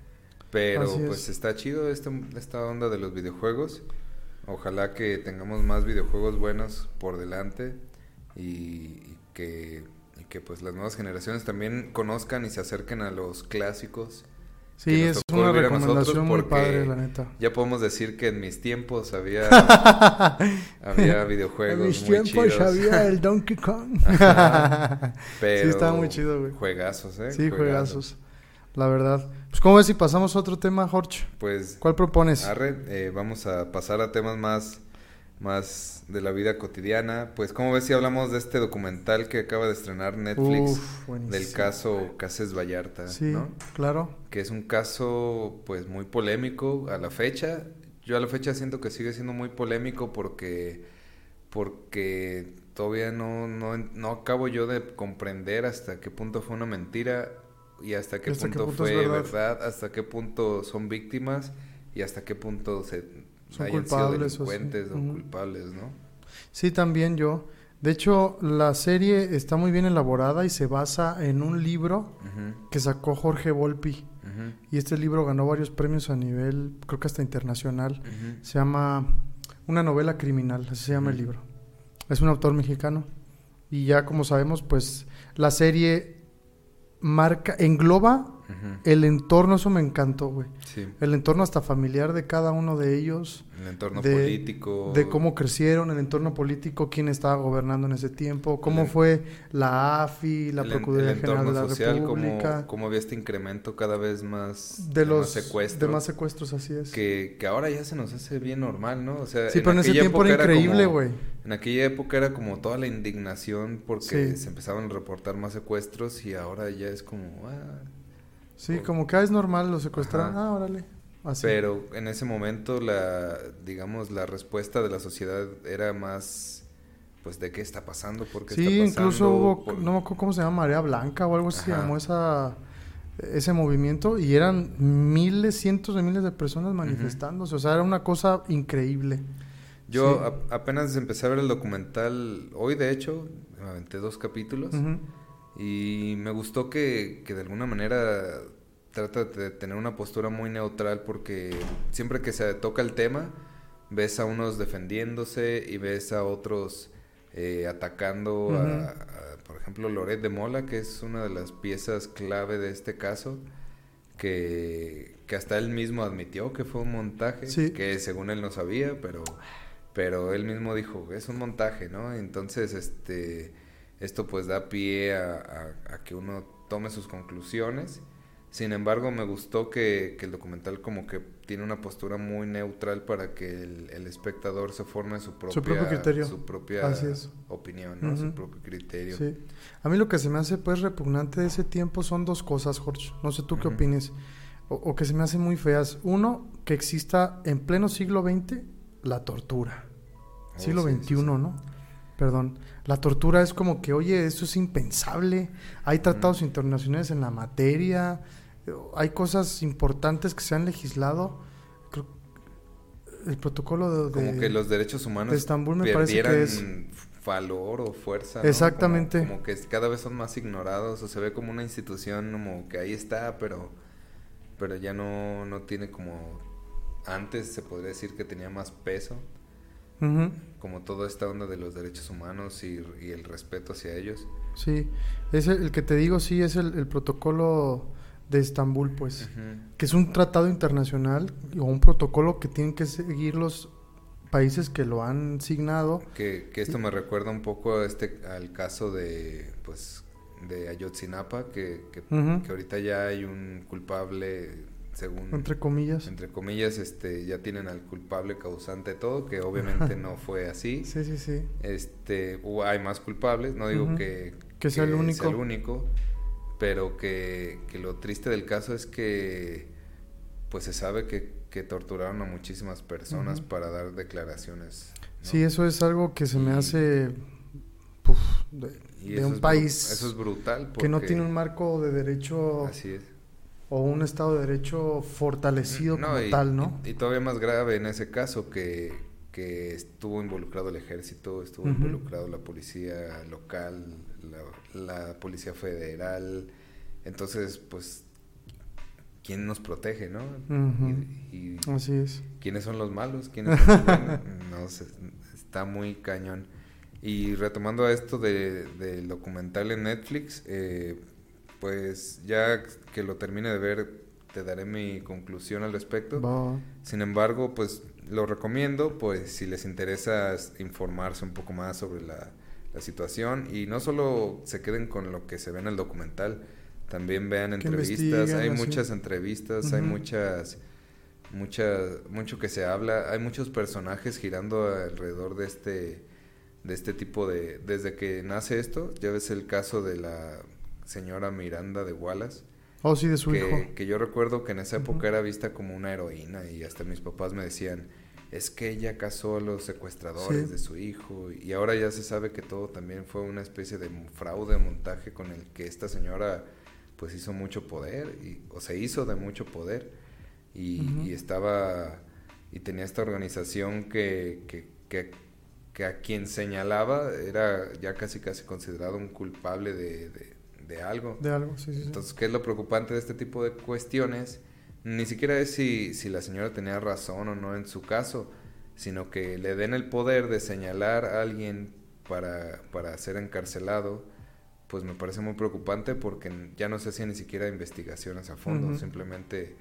Pero Así es. pues está chido esta, esta onda de los videojuegos. Ojalá que tengamos más videojuegos buenos por delante y, y que, y que pues las nuevas generaciones también conozcan y se acerquen a los clásicos. Sí, es una recomendación muy padre, la neta. Ya podemos decir que en mis tiempos había, [LAUGHS] había videojuegos en mis muy tiempos chidos. había el [LAUGHS] Donkey Kong. Ajá. Pero Sí, estaba muy chido, güey. Juegazos, ¿eh? sí, juegazos. La verdad. Pues, ¿cómo ves si pasamos a otro tema, Jorge? Pues, ¿Cuál propones? arre, eh, vamos a pasar a temas más, más de la vida cotidiana. Pues, ¿cómo ves si hablamos de este documental que acaba de estrenar Netflix Uf, del caso Cases Vallarta, Sí, ¿no? claro. Que es un caso, pues, muy polémico a la fecha. Yo a la fecha siento que sigue siendo muy polémico porque, porque todavía no, no, no acabo yo de comprender hasta qué punto fue una mentira y hasta qué Hasta qué punto, fue verdad. verdad. hasta qué punto son víctimas y hasta qué punto se Son hayan culpables sido o sí. delincuentes o, Ujú. culpables, ¿no? Sí, también yo. De hecho, la serie está muy bien elaborada y se basa en un libro que sacó Jorge Volpi. Y este libro ganó varios premios a nivel, creo que hasta internacional. Se llama Una novela criminal, así se llama el libro. Es un autor mexicano. Y ya como sabemos, pues la serie marca, engloba Ujú. el entorno, eso me encantó, güey. Sí, El entorno hasta familiar de cada uno de ellos, el entorno de- político. de cómo crecieron, el entorno político, quién estaba gobernando en ese tiempo, cómo El- fue la AFI, la el en- Procuraduría el General de la social, República, cómo, cómo había este incremento cada vez más de los más secuestros. demás secuestros, así es. que, que ahora ya se nos hace bien normal, ¿no? O sea, sí, pero en ese tiempo era increíble, güey. En aquella época era como toda la indignación porque Sí. se empezaban a reportar más secuestros y ahora ya es como, ah, Sí, como que ah, es normal, lo secuestraron, Ajá. ah, órale. Así. pero en ese momento la, digamos, la respuesta de la sociedad era más, pues, ¿de qué está pasando? ¿Por qué Sí, está incluso pasando? hubo, Por- no me acuerdo cómo se llama, Marea Blanca o algo así se llamó esa, ese movimiento y eran miles, cientos de miles de personas manifestándose. O sea, era una cosa increíble. Yo Sí. a- apenas empecé a ver el documental hoy, de hecho, me aventé dos capítulos. Y me gustó que, que de alguna manera trata de tener una postura muy neutral porque siempre que se toca el tema ves a unos defendiéndose y ves a otros eh, atacando a, a, por ejemplo, Loret de Mola, que es una de las piezas clave de este caso, que, que hasta él mismo admitió que fue un montaje, Sí. que según él no sabía, pero, pero él mismo dijo, es un montaje, ¿no? Entonces, este, esto pues da pie a, a- a que uno tome sus conclusiones. Sin embargo, me gustó que, que el documental como que tiene una postura muy neutral para que el, el espectador se forme su propia, propio criterio. su propia Así es. opinión, ¿no? Su propio criterio. Sí. A mí lo que se me hace pues repugnante de ese tiempo son dos cosas, Jorge. No sé tú qué opines. O, o que se me hacen muy feas. Uno, que exista en pleno siglo XX la tortura. Oh, siglo sí, XXI, sí. ¿no? Perdón. La tortura es como que, oye, esto es impensable. Hay tratados internacionales en la materia. Hay cosas importantes que se han legislado. Creo- el protocolo de... Como de- que los derechos humanos de Estambul me parece que es- valor o fuerza. ¿no? Exactamente. Como, como que cada vez son más ignorados o se ve como una institución como que ahí está, pero, pero ya no, no tiene como... Antes se podría decir que tenía más peso, Ujú. como toda esta onda de los derechos humanos y, y el respeto hacia ellos. Sí, es el, el que te digo, sí, es el, el protocolo de Estambul, pues, que es un tratado internacional o un protocolo que tienen que seguir los países que lo han signado. Que, que esto me recuerda un poco a este, al caso de, pues, de Ayotzinapa, que, que, que ahorita ya hay un culpable, según, Entre comillas. entre comillas, este, ya tienen al culpable causante de todo, que obviamente no fue así. Sí, sí, sí. Este, hay más culpables, no digo Ujú. que, Que sea el único. el único, pero que, que lo triste del caso es que pues se sabe que, que torturaron a muchísimas personas para dar declaraciones. ¿no? Sí, eso es algo que se me hace puf, de, un es país Eso es brutal. que no tiene un marco de derecho Así es. O un estado de derecho fortalecido No, como y, tal, ¿no? Y, y todavía más grave en ese caso que, que estuvo involucrado el ejército, estuvo involucrado la policía local, la, la policía federal. Entonces, pues, ¿quién nos protege, no? Y Así es. quiénes son los malos, quiénes son los buenos. [LAUGHS] No sé, está muy cañón. Y retomando a esto de, del documental en Netflix, eh, pues ya que lo termine de ver, te daré mi conclusión al respecto. Sin embargo, pues lo recomiendo, pues si les interesa informarse un poco más sobre la, la situación y no solo se queden con lo que se ve en el documental, también vean entrevistas, hay muchas entrevistas, hay muchas, mucho que se habla, hay muchos personajes girando alrededor de este, de este tipo de, desde que nace esto, ya ves el caso de la señora Miranda de Wallace, Oh, sí, de su hijo. que, que yo recuerdo que en esa época era vista como una heroína y hasta mis papás me decían, es que ella casó a los secuestradores Sí. de su hijo y ahora ya se sabe que todo también fue una especie de fraude, montaje con el que esta señora pues hizo mucho poder y, o se hizo de mucho poder y, estaba y tenía esta organización que, que, que, que a quien señalaba era ya casi casi considerado un culpable de, de, de algo. De algo, sí, sí. Entonces, ¿qué es lo preocupante de este tipo de cuestiones? Ni siquiera es si, si la señora tenía razón o no en su caso, sino que le den el poder de señalar a alguien para, para ser encarcelado, pues me parece muy preocupante porque ya no se hacían ni siquiera investigaciones a fondo, simplemente...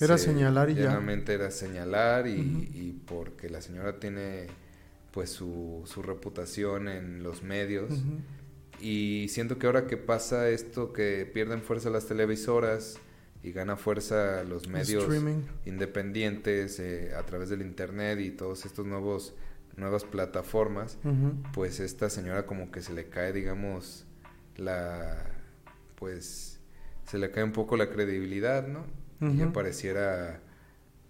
Era se- señalar y ya. era señalar y, y porque la señora tiene pues su, su reputación en los medios. Y siento que ahora que pasa esto, que pierden fuerza las televisoras y gana fuerza los medios Streaming. independientes eh, a través del internet y todos estos nuevos nuevas plataformas, Ujú. pues esta señora como que se le cae, digamos, la pues se le cae un poco la credibilidad, ¿no? Y ya pareciera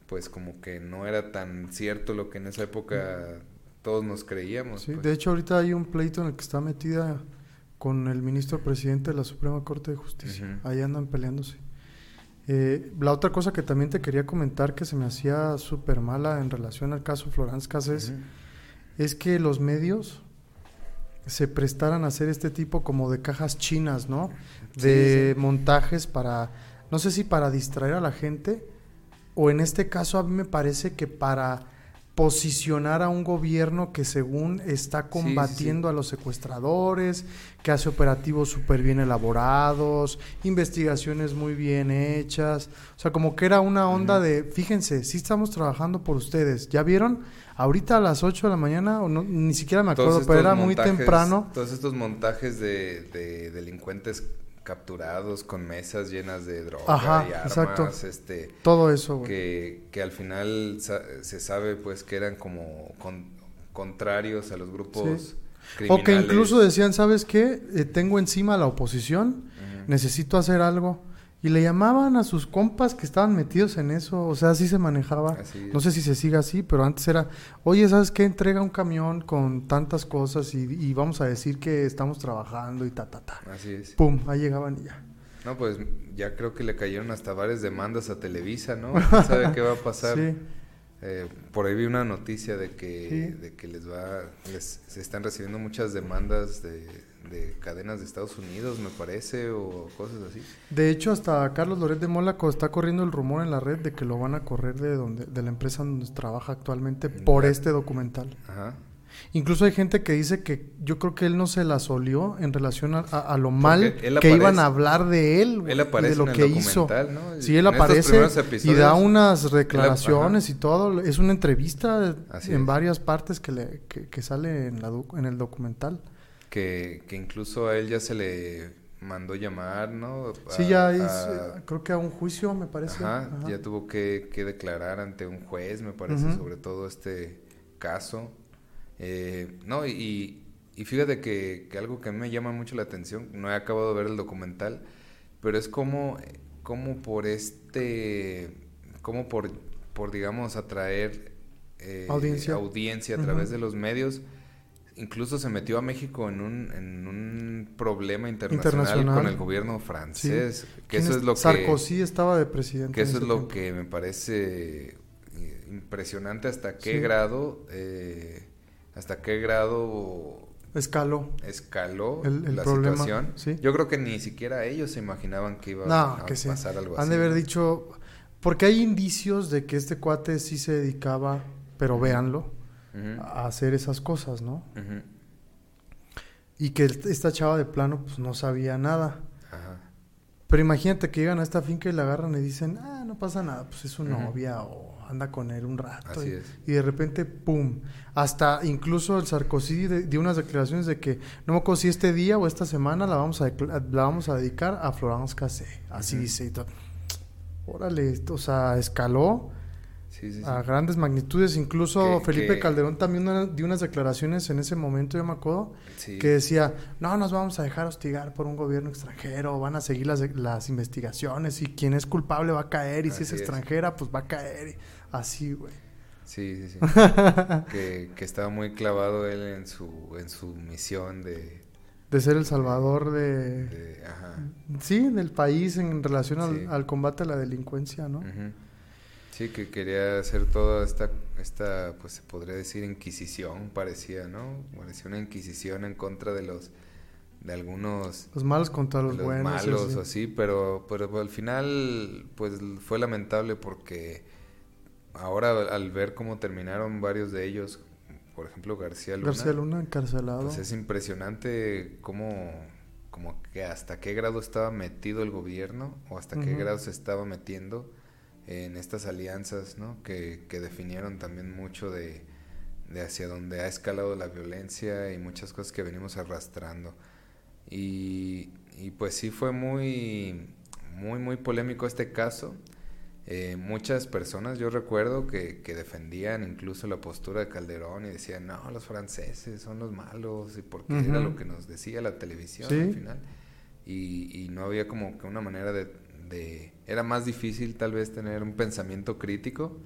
pues como que no era tan cierto lo que en esa época todos nos creíamos. Sí, pues. de hecho ahorita hay un pleito en el que está metida con el ministro presidente de la Suprema Corte de Justicia. Ujú. Ahí andan peleándose. Eh, la otra cosa que también te quería comentar que se me hacía súper mala en relación al caso Florence Cassés es que los medios se prestaran a hacer este tipo como de cajas chinas, ¿no? Sí, De sí. montajes para, no sé si para distraer a la gente o en este caso a mí me parece que para posicionar a un gobierno que según está sí, sí. combatiendo a los secuestradores, que hace operativos súper bien elaborados, investigaciones muy bien hechas, o sea, como que era una onda de, fíjense, sí estamos trabajando por ustedes, ¿ya vieron? Ahorita a las 8 de la mañana, o no, ni siquiera me acuerdo, pero era muy temprano. Todos estos montajes de, de delincuentes capturados con mesas llenas de droga Ajá, y armas, exacto. este, Todo eso, güey. que, que al final sa- se sabe pues que eran como con- contrarios a los grupos Sí. criminales. O que incluso decían, ¿sabes qué? Eh, tengo encima la oposición, necesito hacer algo. Y le llamaban a sus compas que estaban metidos en eso, o sea, así se manejaba. Así. No sé si se sigue así, pero antes era, oye, ¿sabes qué? Entrega un camión con tantas cosas y, y vamos a decir que estamos trabajando y ta, ta, ta. Así es. Pum, ahí llegaban y ya. No, pues ya creo que le cayeron hasta varias demandas a Televisa, ¿no? [LAUGHS] ¿Quién sabe qué va a pasar? Sí. Eh, por ahí vi una noticia de que, Sí. de que les va, les, se están recibiendo muchas demandas de, de cadenas de Estados Unidos, me parece, o cosas así. De hecho, hasta Carlos Loret de Mónaco está corriendo el rumor en la red de que lo van a correr de donde de la empresa donde trabaja actualmente por este documental. Ajá. Incluso hay gente que dice que yo creo que él no se las olió en relación a, a- a lo mal que iban a hablar de él, Él y aparece de lo en el que hizo. ¿no? Sí, él En aparece y da unas declaraciones y todo. Es una entrevista Así en es. varias partes que, le, que, que sale en, la en el documental. Que, que incluso a él ya se le mandó llamar, ¿no? Sí, ya es, a- creo que a un juicio, me parece. Ajá, Ajá. ya tuvo que, que declarar ante un juez, me parece, sobre todo este caso. Eh, no, y, y fíjate que, que algo que a mí me llama mucho la atención, no he acabado de ver el documental, pero es como, como por este, como por, por digamos, atraer eh, Audiencia. audiencia a través de los medios. Incluso se metió a México en un, en un problema internacional, Internacional. con el gobierno francés. Que ¿Quién eso es? es lo que... Sarkozy estaba de presidente. Que eso es lo tiempo. que me parece eh, impresionante hasta qué Sí. grado, eh, hasta qué grado Escaló. escaló El- el la problema, situación. sí. Yo creo que ni siquiera ellos se imaginaban que iba No, a que sí. pasar algo Han así. de haber dicho. Porque hay indicios de que este cuate sí se dedicaba, pero véanlo, A hacer esas cosas, ¿no? Y que esta chava de plano, pues no sabía nada. ajá, Pero imagínate que llegan a esta finca y la agarran y dicen, ah, no pasa nada, pues es su novia o anda con él un rato. Así y, es. y de repente, ¡pum! Hasta incluso el Sarkozy de- dio unas declaraciones de que no me acuerdo si este día o esta semana la vamos a, la vamos a dedicar a Florence Cassé. Así dice. y todo. Órale, o sea, escaló Sí, sí, sí. a grandes magnitudes. Incluso Que- Felipe que- Calderón también una- dio unas declaraciones en ese momento, yo me acuerdo, que decía, no nos vamos a dejar hostigar por un gobierno extranjero, van a seguir las, las investigaciones y quien es culpable va a caer y si es extranjera, pues va a caer. Así, güey. Sí, sí, sí. [LAUGHS] que, que estaba muy clavado él en su, en su misión de... De ser el salvador de... de- ajá. Sí, del país en relación al, combate a la delincuencia, ¿no? Ujú. Sí, que quería hacer toda esta, esta, pues se podría decir inquisición, parecía, ¿no? Parecía una inquisición en contra de los, de algunos Los malos contra los, los buenos. malos así. o así, pero, pero al final, pues fue lamentable porque ahora al ver cómo terminaron varios de ellos, por ejemplo García Luna, García Luna encarcelado. pues es impresionante cómo, como que hasta qué grado estaba metido el gobierno o hasta qué grado se estaba metiendo en estas alianzas, ¿no? Que, que definieron también mucho de, de hacia dónde ha escalado la violencia y muchas cosas que venimos arrastrando. Y, y pues sí fue muy, muy, muy polémico este caso. Eh, muchas personas, yo recuerdo que, que defendían incluso la postura de Calderón y decían, no, los franceses son los malos, y porque era Ujú. lo que nos decía la televisión Sí. al final. Y, y no había como que una manera de, de... Era más difícil tal vez tener un pensamiento crítico,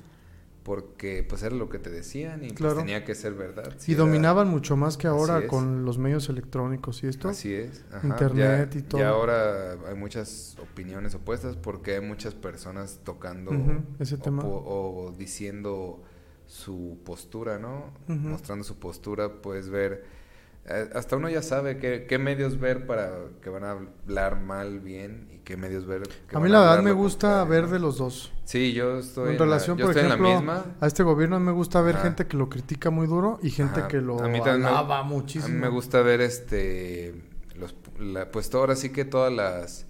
porque pues era lo que te decían y pues, tenía que ser verdad. Si y era- dominaban mucho más que ahora con los medios electrónicos y esto. Así es. ajá. Internet Ya- y todo. Ya ahora hay muchas opiniones opuestas porque hay muchas personas tocando ese o, tema. o diciendo su postura, ¿no? Mostrando su postura, puedes ver... eh, hasta uno ya sabe qué, qué medios ver para que van a hablar mal, bien y qué medios ver. que a van mí la verdad me gusta ver de los dos. Sí, yo estoy, en la- relación, yo por estoy ejemplo, en la misma. a este gobierno me gusta ver Ajá. gente que lo critica muy duro y gente Ajá. que lo A mí me- alaba A muchísimo. mí me gusta ver este los la- pues ahora sí que todas las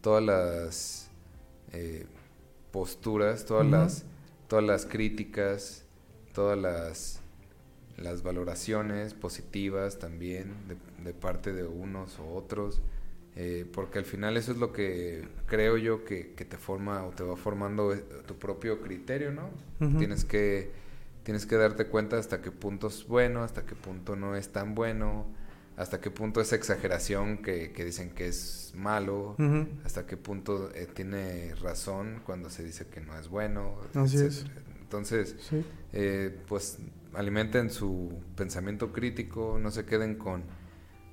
todas las eh, posturas, todas las todas las críticas, todas las las valoraciones positivas también de, de parte de unos o otros, eh, porque al final eso es lo que creo yo que, que te forma o te va formando eh, tu propio criterio, ¿no? Tienes que tienes que darte cuenta hasta qué punto es bueno, hasta qué punto no es tan bueno, hasta qué punto es exageración que, que dicen que es malo, hasta qué punto eh, tiene razón cuando se dice que no es bueno. Así es. etcétera. Entonces, Sí. eh, pues alimenten su pensamiento crítico, no se queden con,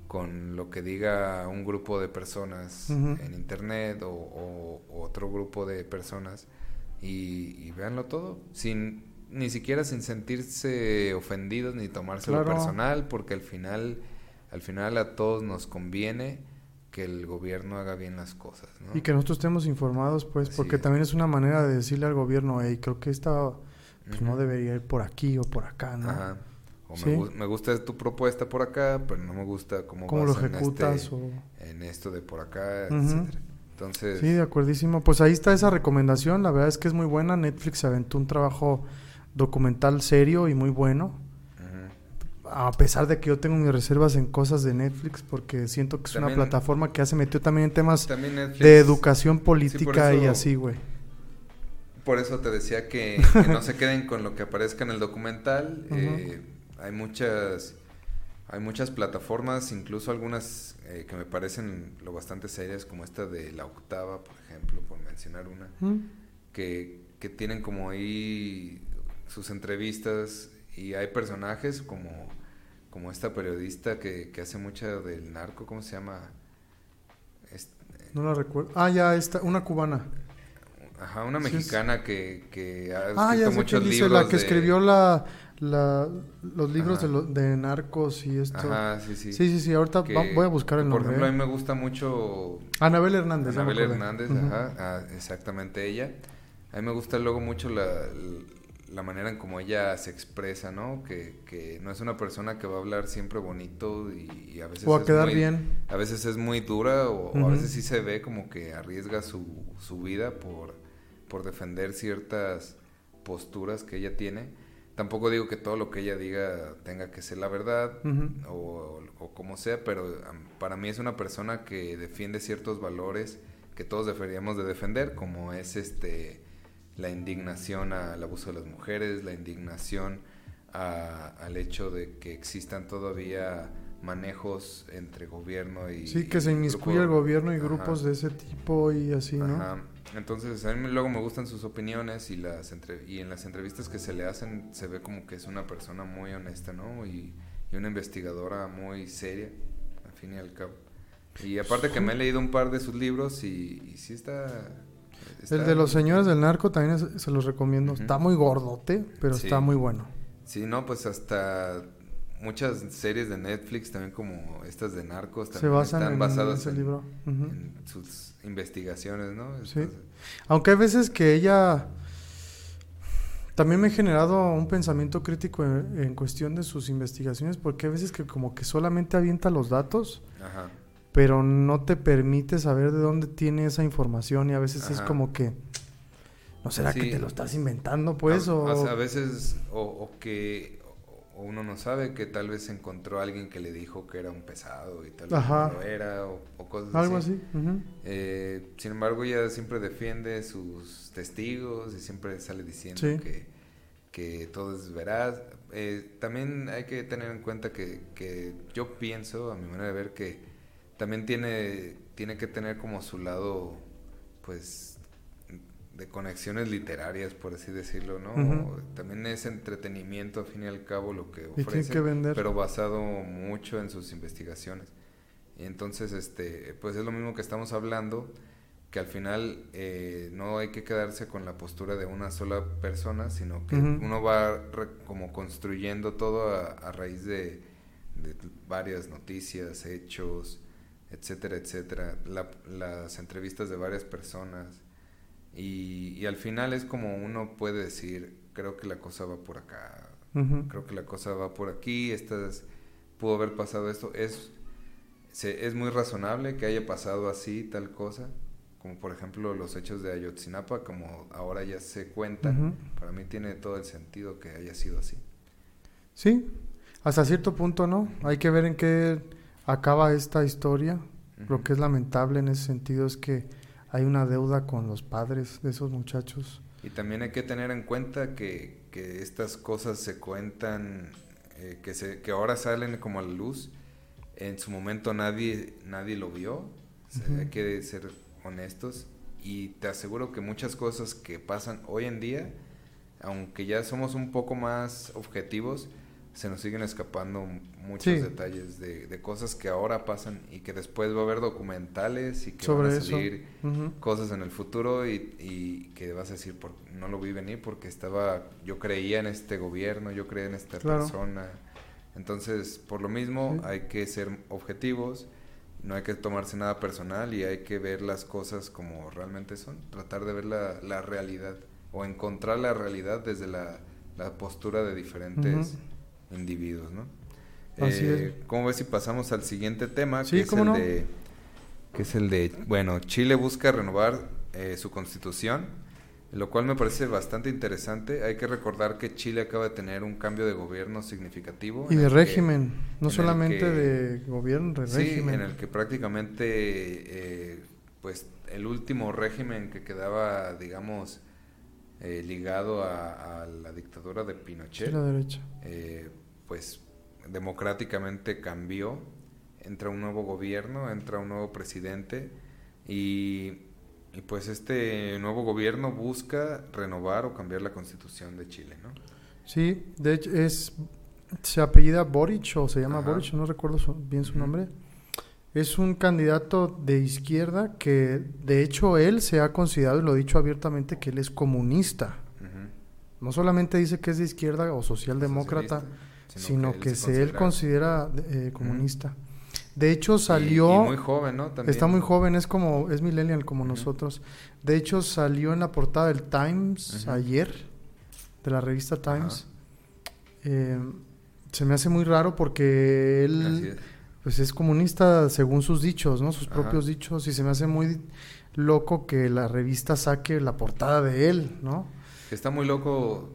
con lo que diga un grupo de personas en internet o, o- o otro grupo de personas y, y véanlo todo, sin ni siquiera sin sentirse ofendidos ni tomárselo Claro. personal, porque al final, al final a todos nos conviene que el gobierno haga bien las cosas, ¿no? Y que nosotros estemos informados, pues, Así porque es. también es una manera de decirle al gobierno, hey, creo que esta pues, no debería ir por aquí o por acá, ¿no? Ajá. O Sí. me, gu- me gusta tu propuesta por acá, pero no me gusta cómo, ¿Cómo lo en ejecutas? este- o... en esto de por acá, Ujú. etcétera. Entonces, Sí, de acuerdísimo. Pues ahí está esa recomendación. La verdad es que es muy buena. Netflix aventó un trabajo documental serio y muy bueno. A pesar de que yo tengo mis reservas en cosas de Netflix, porque siento que es una plataforma que ya se metió también en temas también de educación política y eso- así, güey. Por eso te decía que, [LAUGHS] que no se queden con lo que aparezca en el documental. Eh, hay muchas hay muchas plataformas, incluso algunas eh, que me parecen lo bastante serias, como esta de La Octava, por ejemplo, por mencionar una, ¿Mm? que, que tienen como ahí sus entrevistas y hay personajes como, como esta periodista que, que hace mucha del narco, ¿cómo se llama? No la recuerdo. Ah, ya está, una cubana. Ajá, una Sí, mexicana que, que ha Ah, escrito ya muchos quién dice, libros la que de- escribió la, la, los libros de, lo- de narcos y esto. Ajá, sí, sí. Sí, sí, sí, ahorita Que- va- voy a buscar el Por nombre. ejemplo, a ¿eh? mí me gusta mucho Anabel Hernández. Anabel. Hernández, ajá, ah, exactamente ella. A mí me gusta luego mucho la, la manera en cómo ella se expresa, ¿no? Que, que no es una persona que va a hablar siempre bonito y, y a veces O a es quedar muy- bien. A veces es muy dura o, o a veces sí se ve como que arriesga su, su vida por, por defender ciertas posturas que ella tiene. Tampoco digo que todo lo que ella diga tenga que ser la verdad o, o como sea, pero para mí es una persona que defiende ciertos valores que todos deberíamos de defender, como es este la indignación al abuso de las mujeres, la indignación a- al hecho de que existan todavía manejos entre gobierno y Sí, que se inmiscuye el gobierno y Ajá. grupos de ese tipo y así, ¿no? Ajá. Entonces, a mí luego me gustan sus opiniones y las entre- y en las entrevistas que se le hacen se ve como que es una persona muy honesta, ¿no? Y, y una investigadora muy seria, al fin y al cabo. Y aparte que me he leído un par de sus libros y, y sí está... está- El de los señores del narco también es- se los recomiendo. Está muy gordote, pero Sí. está muy bueno. Sí, no, pues hasta muchas series de Netflix, también como estas de narcos, Se también basan están en basadas ese en, libro. Ujú. en sus investigaciones, ¿no? Sí. Aunque hay veces que ella también me ha generado un pensamiento crítico en, en cuestión de sus investigaciones, porque hay veces que como que solamente avienta los datos, ajá. pero no te permite saber de dónde tiene esa información y a veces es como que, ¿no será que te lo estás inventando pues? a, o... a- veces, o, o que uno no sabe que tal vez encontró a alguien que le dijo que era un pesado y tal vez Ajá. no lo era, o, o cosas Algo así. Eh, sin embargo, ella siempre defiende sus testigos y siempre sale diciendo Sí. que, que todo es veraz. Eh, también hay que tener en cuenta que, que yo pienso, a mi manera de ver, que también tiene, tiene que tener como su lado, pues, de conexiones literarias, por así decirlo, ¿no? También es entretenimiento, al fin y al cabo, lo que Y tiene ofrece que vender. pero basado mucho en sus investigaciones. Y entonces, este, pues es lo mismo que estamos hablando, que al final eh, no hay que quedarse con la postura de una sola persona, sino que uno va re- como construyendo todo a, a raíz de, de varias noticias, hechos, etcétera, etcétera, la- las entrevistas de varias personas. Y, y al final es como uno puede decir, creo que la cosa va por acá, creo que la cosa va por aquí, estas, pudo haber pasado esto, es, se- es muy razonable que haya pasado así tal cosa, como por ejemplo los hechos de Ayotzinapa, como ahora ya se cuentan, para mí tiene todo el sentido que haya sido así. Sí, hasta cierto punto, ¿no? Hay que ver en qué acaba esta historia. Lo que es lamentable en ese sentido es que hay una deuda con los padres de esos muchachos. Y también hay que tener en cuenta que, que estas cosas se cuentan, eh, que, se, que ahora salen como a la luz. En su momento nadie, nadie lo vio. Sea, Ujú. Hay que ser honestos. Y te aseguro que muchas cosas que pasan hoy en día, aunque ya somos un poco más objetivos, se nos siguen escapando muchos Sí. detalles de, de cosas que ahora pasan y que después va a haber documentales y que Sobre van a salir cosas en el futuro y, y que vas a decir, por, no lo vi venir porque estaba, yo creía en este gobierno, yo creía en esta Claro. persona. Entonces, por lo mismo, Sí. hay que ser objetivos, no hay que tomarse nada personal y hay que ver las cosas como realmente son, tratar de ver la, la realidad o encontrar la realidad desde la, la postura de diferentes individuos, ¿no? Así Eh, ¿Cómo ves si pasamos al siguiente tema? Sí, que es el no. de que es el de, bueno, Chile busca renovar eh, su constitución, lo cual me parece bastante interesante. Hay que recordar que Chile acaba de tener un cambio de gobierno significativo. Y de que- régimen, no solamente que- de gobierno, de Sí, régimen. en el que prácticamente, eh, pues, el último régimen que quedaba, digamos, eh, ligado a, a la dictadura de Sí, Pinochet, la derecha. eh, pues, democráticamente cambió. Entra un nuevo gobierno, entra un nuevo presidente y, y, pues este nuevo gobierno busca renovar o cambiar la constitución de Chile, ¿no? Sí, de hecho es se apellida Boric o se llama Ajá. Boric, no recuerdo su- bien su nombre. Es un candidato de izquierda que de hecho él se ha considerado y lo ha dicho abiertamente que él es comunista. No solamente dice que es de izquierda o socialdemócrata, Socialista, sino, que, se él considera eh, comunista. De hecho salió y muy joven, ¿no? También. Está muy joven, es como, es millennial como nosotros. De hecho, salió en la portada del Times ayer, de la revista Times. Eh, se me hace muy raro porque él es. pues es comunista según sus dichos, ¿no? Sus propios dichos. Y se me hace muy loco que la revista saque la portada de él, ¿no? Está muy loco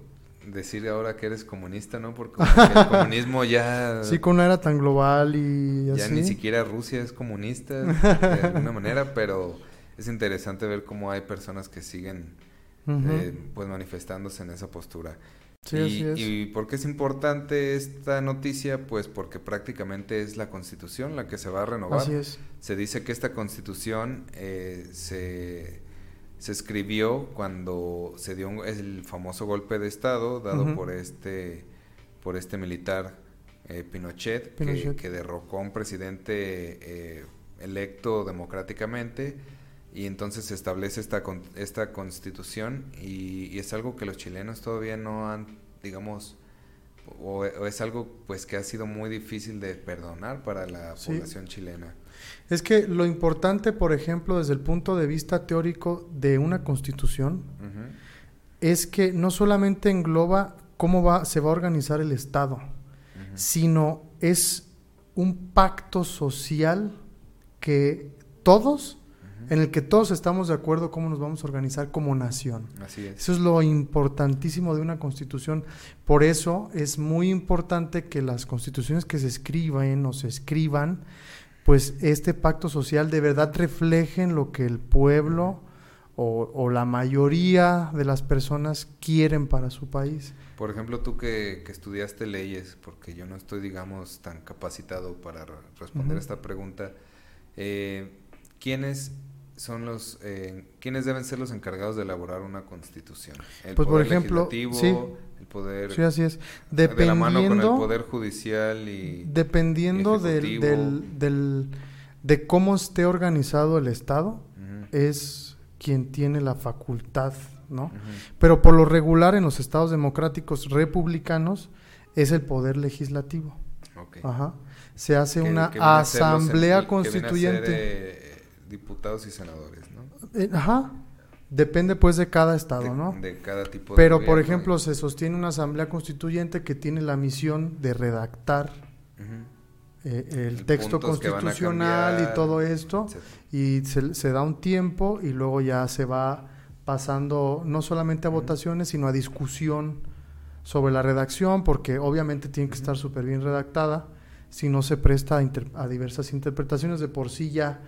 decir ahora que eres comunista, ¿no? Porque el comunismo ya, [LAUGHS] Sí, con una era tan global y Ah. ya así. ni siquiera Rusia es comunista de alguna manera, pero es interesante ver cómo hay personas que siguen eh, pues manifestándose en esa postura. Sí, y, así es. ¿Y por qué es importante esta noticia? Pues porque prácticamente es la constitución la que se va a renovar. Así es. Se dice que esta constitución eh, se, se escribió cuando se dio un- el famoso golpe de Estado dado por este por este militar eh, Pinochet, que- Pinochet. Que, derrocó a un presidente eh, electo democráticamente y entonces se establece esta con- esta constitución y, y es algo que los chilenos todavía no han digamos o, o es algo pues que ha sido muy difícil de perdonar para la Sí. población chilena. Es que lo importante, por ejemplo, desde el punto de vista teórico de una constitución, es que no solamente engloba cómo va, se va a organizar el Estado, sino es un pacto social que todos, en el que todos estamos de acuerdo cómo nos vamos a organizar como nación. Así es. Eso es lo importantísimo de una constitución. Por eso es muy importante que las constituciones que se escriban o se escriban, pues este pacto social de verdad reflejen lo que el pueblo o, o la mayoría de las personas quieren para su país. Por ejemplo, tú que, que estudiaste leyes, porque yo no estoy, digamos, tan capacitado para re- responder esta pregunta, eh, ¿quiénes son los, eh, quiénes deben ser los encargados de elaborar una constitución? El Pues, por ejemplo, legislativo, sí. El poder Sí, así es. de la mano con el Dependiendo, poder judicial y dependiendo del, del, del- de cómo esté organizado el Estado, es quien tiene la facultad, ¿no? Pero por lo regular en los estados democráticos republicanos es el poder legislativo. Ajá. Se hace Que- una que viene a ser asamblea que a ser, constituyente. eh, diputados y senadores, ¿no? Eh, ajá. Depende pues de cada estado, de, ¿no? de cada tipo de Pero por ejemplo se sostiene una asamblea constituyente que tiene la misión de redactar eh, el, El texto constitucional y todo esto. etcétera. y se, se da un tiempo y luego ya se va pasando no solamente a votaciones, sino a discusión sobre la redacción, porque obviamente tiene que estar súper bien redactada, si no se presta a, inter- a diversas interpretaciones. De por sí ya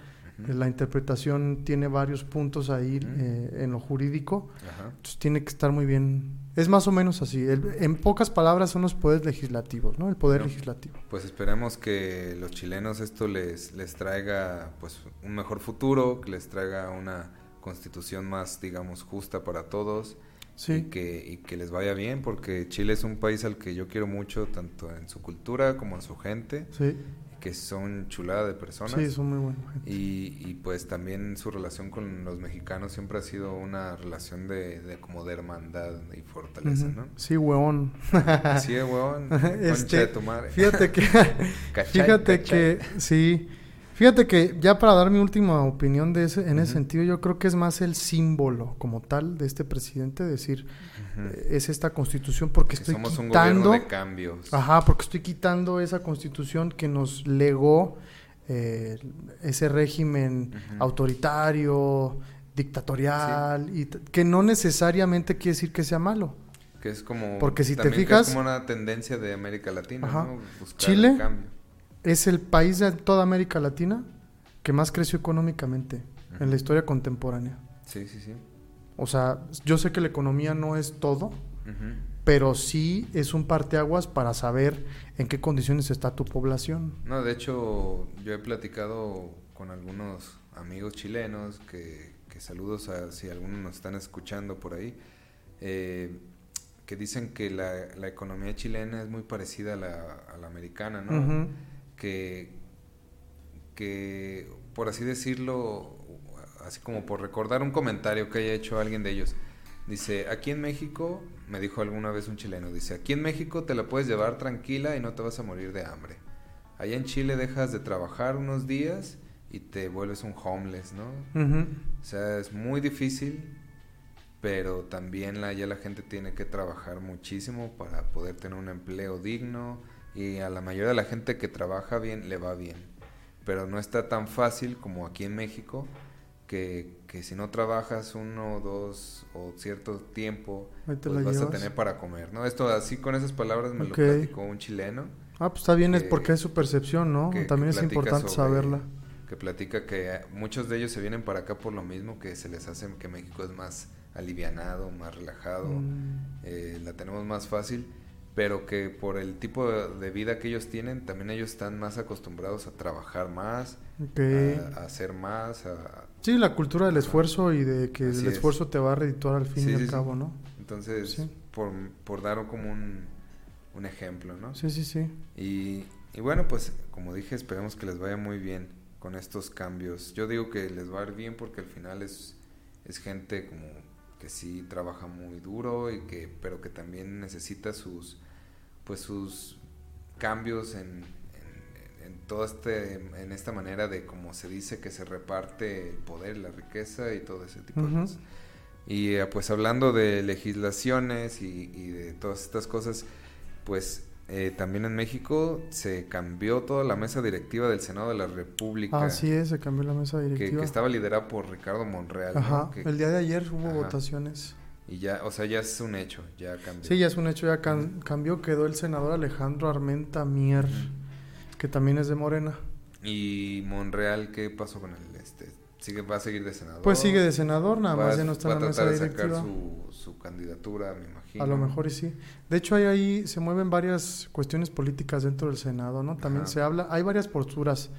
Eh, la interpretación tiene varios puntos ahí eh, en lo jurídico, entonces tiene que estar muy bien. Es más o menos así. El- en pocas palabras son los poderes legislativos, ¿no? El poder Bueno. legislativo. Pues esperemos que los chilenos esto les, les traiga pues un mejor futuro, que les traiga una constitución más, digamos, justa para todos y, Sí, que, y que les vaya bien, porque Chile es un país al que yo quiero mucho, tanto en su cultura como en su gente, sí, que son chulada de personas. sí, son muy buenos. Y, y pues también su relación con los mexicanos siempre ha sido una relación de, de como de hermandad y fortaleza. ¿no? Sí, huevón. [LAUGHS] Concha Este, de tu madre. Fíjate que, [LAUGHS] Cachai, fíjate cachai. que, sí, Fíjate que ya para dar mi última opinión de ese, en ese sentido, yo creo que es más el símbolo como tal de este presidente, decir, eh, es esta constitución porque Que estoy somos un quitando... gobierno de cambios. Ajá, porque estoy quitando esa constitución que nos legó eh, ese régimen autoritario, dictatorial, y que no necesariamente quiere decir que sea malo. Que es como... Porque si te que fijas- Es como una tendencia de América Latina, Ajá. ¿no? Buscar Chile. el cambio. Es el país de toda América Latina que más creció económicamente en la historia contemporánea. Sí, sí, sí. O sea, yo sé que la economía no es todo, pero sí es un parteaguas para saber en qué condiciones está tu población. No, de hecho, yo he platicado con algunos amigos chilenos que, que saludos a si algunos nos están escuchando por ahí, eh, que dicen que la, la economía chilena es muy parecida a la, a la americana, ¿no? Que, que, por así decirlo, así como por recordar un comentario que haya hecho alguien de ellos, dice, aquí en México, me dijo alguna vez un chileno, dice, aquí en México te la puedes llevar tranquila y no te vas a morir de hambre. Allá en Chile dejas de trabajar unos días y te vuelves un homeless, ¿no? Ujú. O sea, es muy difícil, pero también la, ya la gente tiene que trabajar muchísimo para poder tener un empleo digno y a la mayoría de la gente que trabaja bien le va bien. Pero no está tan fácil como aquí en México, que, que si no trabajas uno, dos o cierto tiempo, pues vas a tener para comer, ¿no? Esto así con esas palabras me lo platicó un chileno. Ah, pues está bien, es que- porque es su percepción, ¿no? que- También es importante sobre- saberla. que platica que muchos de ellos se vienen para acá por lo mismo que se les hace que México es más alivianado, más relajado, Mm. eh, la tenemos más fácil, pero que por el tipo de, vida que ellos tienen, también ellos están más acostumbrados a trabajar más, a, a hacer más, a- Sí, la cultura del esfuerzo y de que Así el es. esfuerzo te va a redituar al fin Sí, y sí, al sí. cabo, ¿no? entonces Sí. por, por dar como un, un ejemplo, ¿no? Sí, sí, sí. Y, y bueno, pues como dije, esperemos que les vaya muy bien con estos cambios. Yo digo que les va a ir bien porque al final es, es gente como que sí trabaja muy duro y que pero que también necesita sus pues sus cambios en, en, en todo este en esta manera de como se dice que se reparte el poder, la riqueza y todo ese tipo de Ujú. cosas. Y eh, pues hablando de legislaciones y, y de todas estas cosas, pues eh, también en México se cambió toda la mesa directiva del Senado de la República. Así es, se cambió la mesa que, directiva. que estaba liderada por Ricardo Monreal. ¿no? Ajá. Que- El día de ayer hubo Ajá. votaciones. y ya, o sea, ya es un hecho, ya cambió. Sí, ya es un hecho, ya can- cambió. Quedó el senador Alejandro Armenta Mier, que también es de Morena. Y Monreal, ¿qué pasó con él? Este, sigue, va a seguir de senador. Pues sigue de senador, nada Va- más ya no está va en la a mesa tratar de sacar directiva. su, su candidatura, me imagino. A lo mejor y sí. De hecho, hay ahí se mueven varias cuestiones políticas dentro del Senado, ¿no? También Ajá. se habla, hay varias posturas.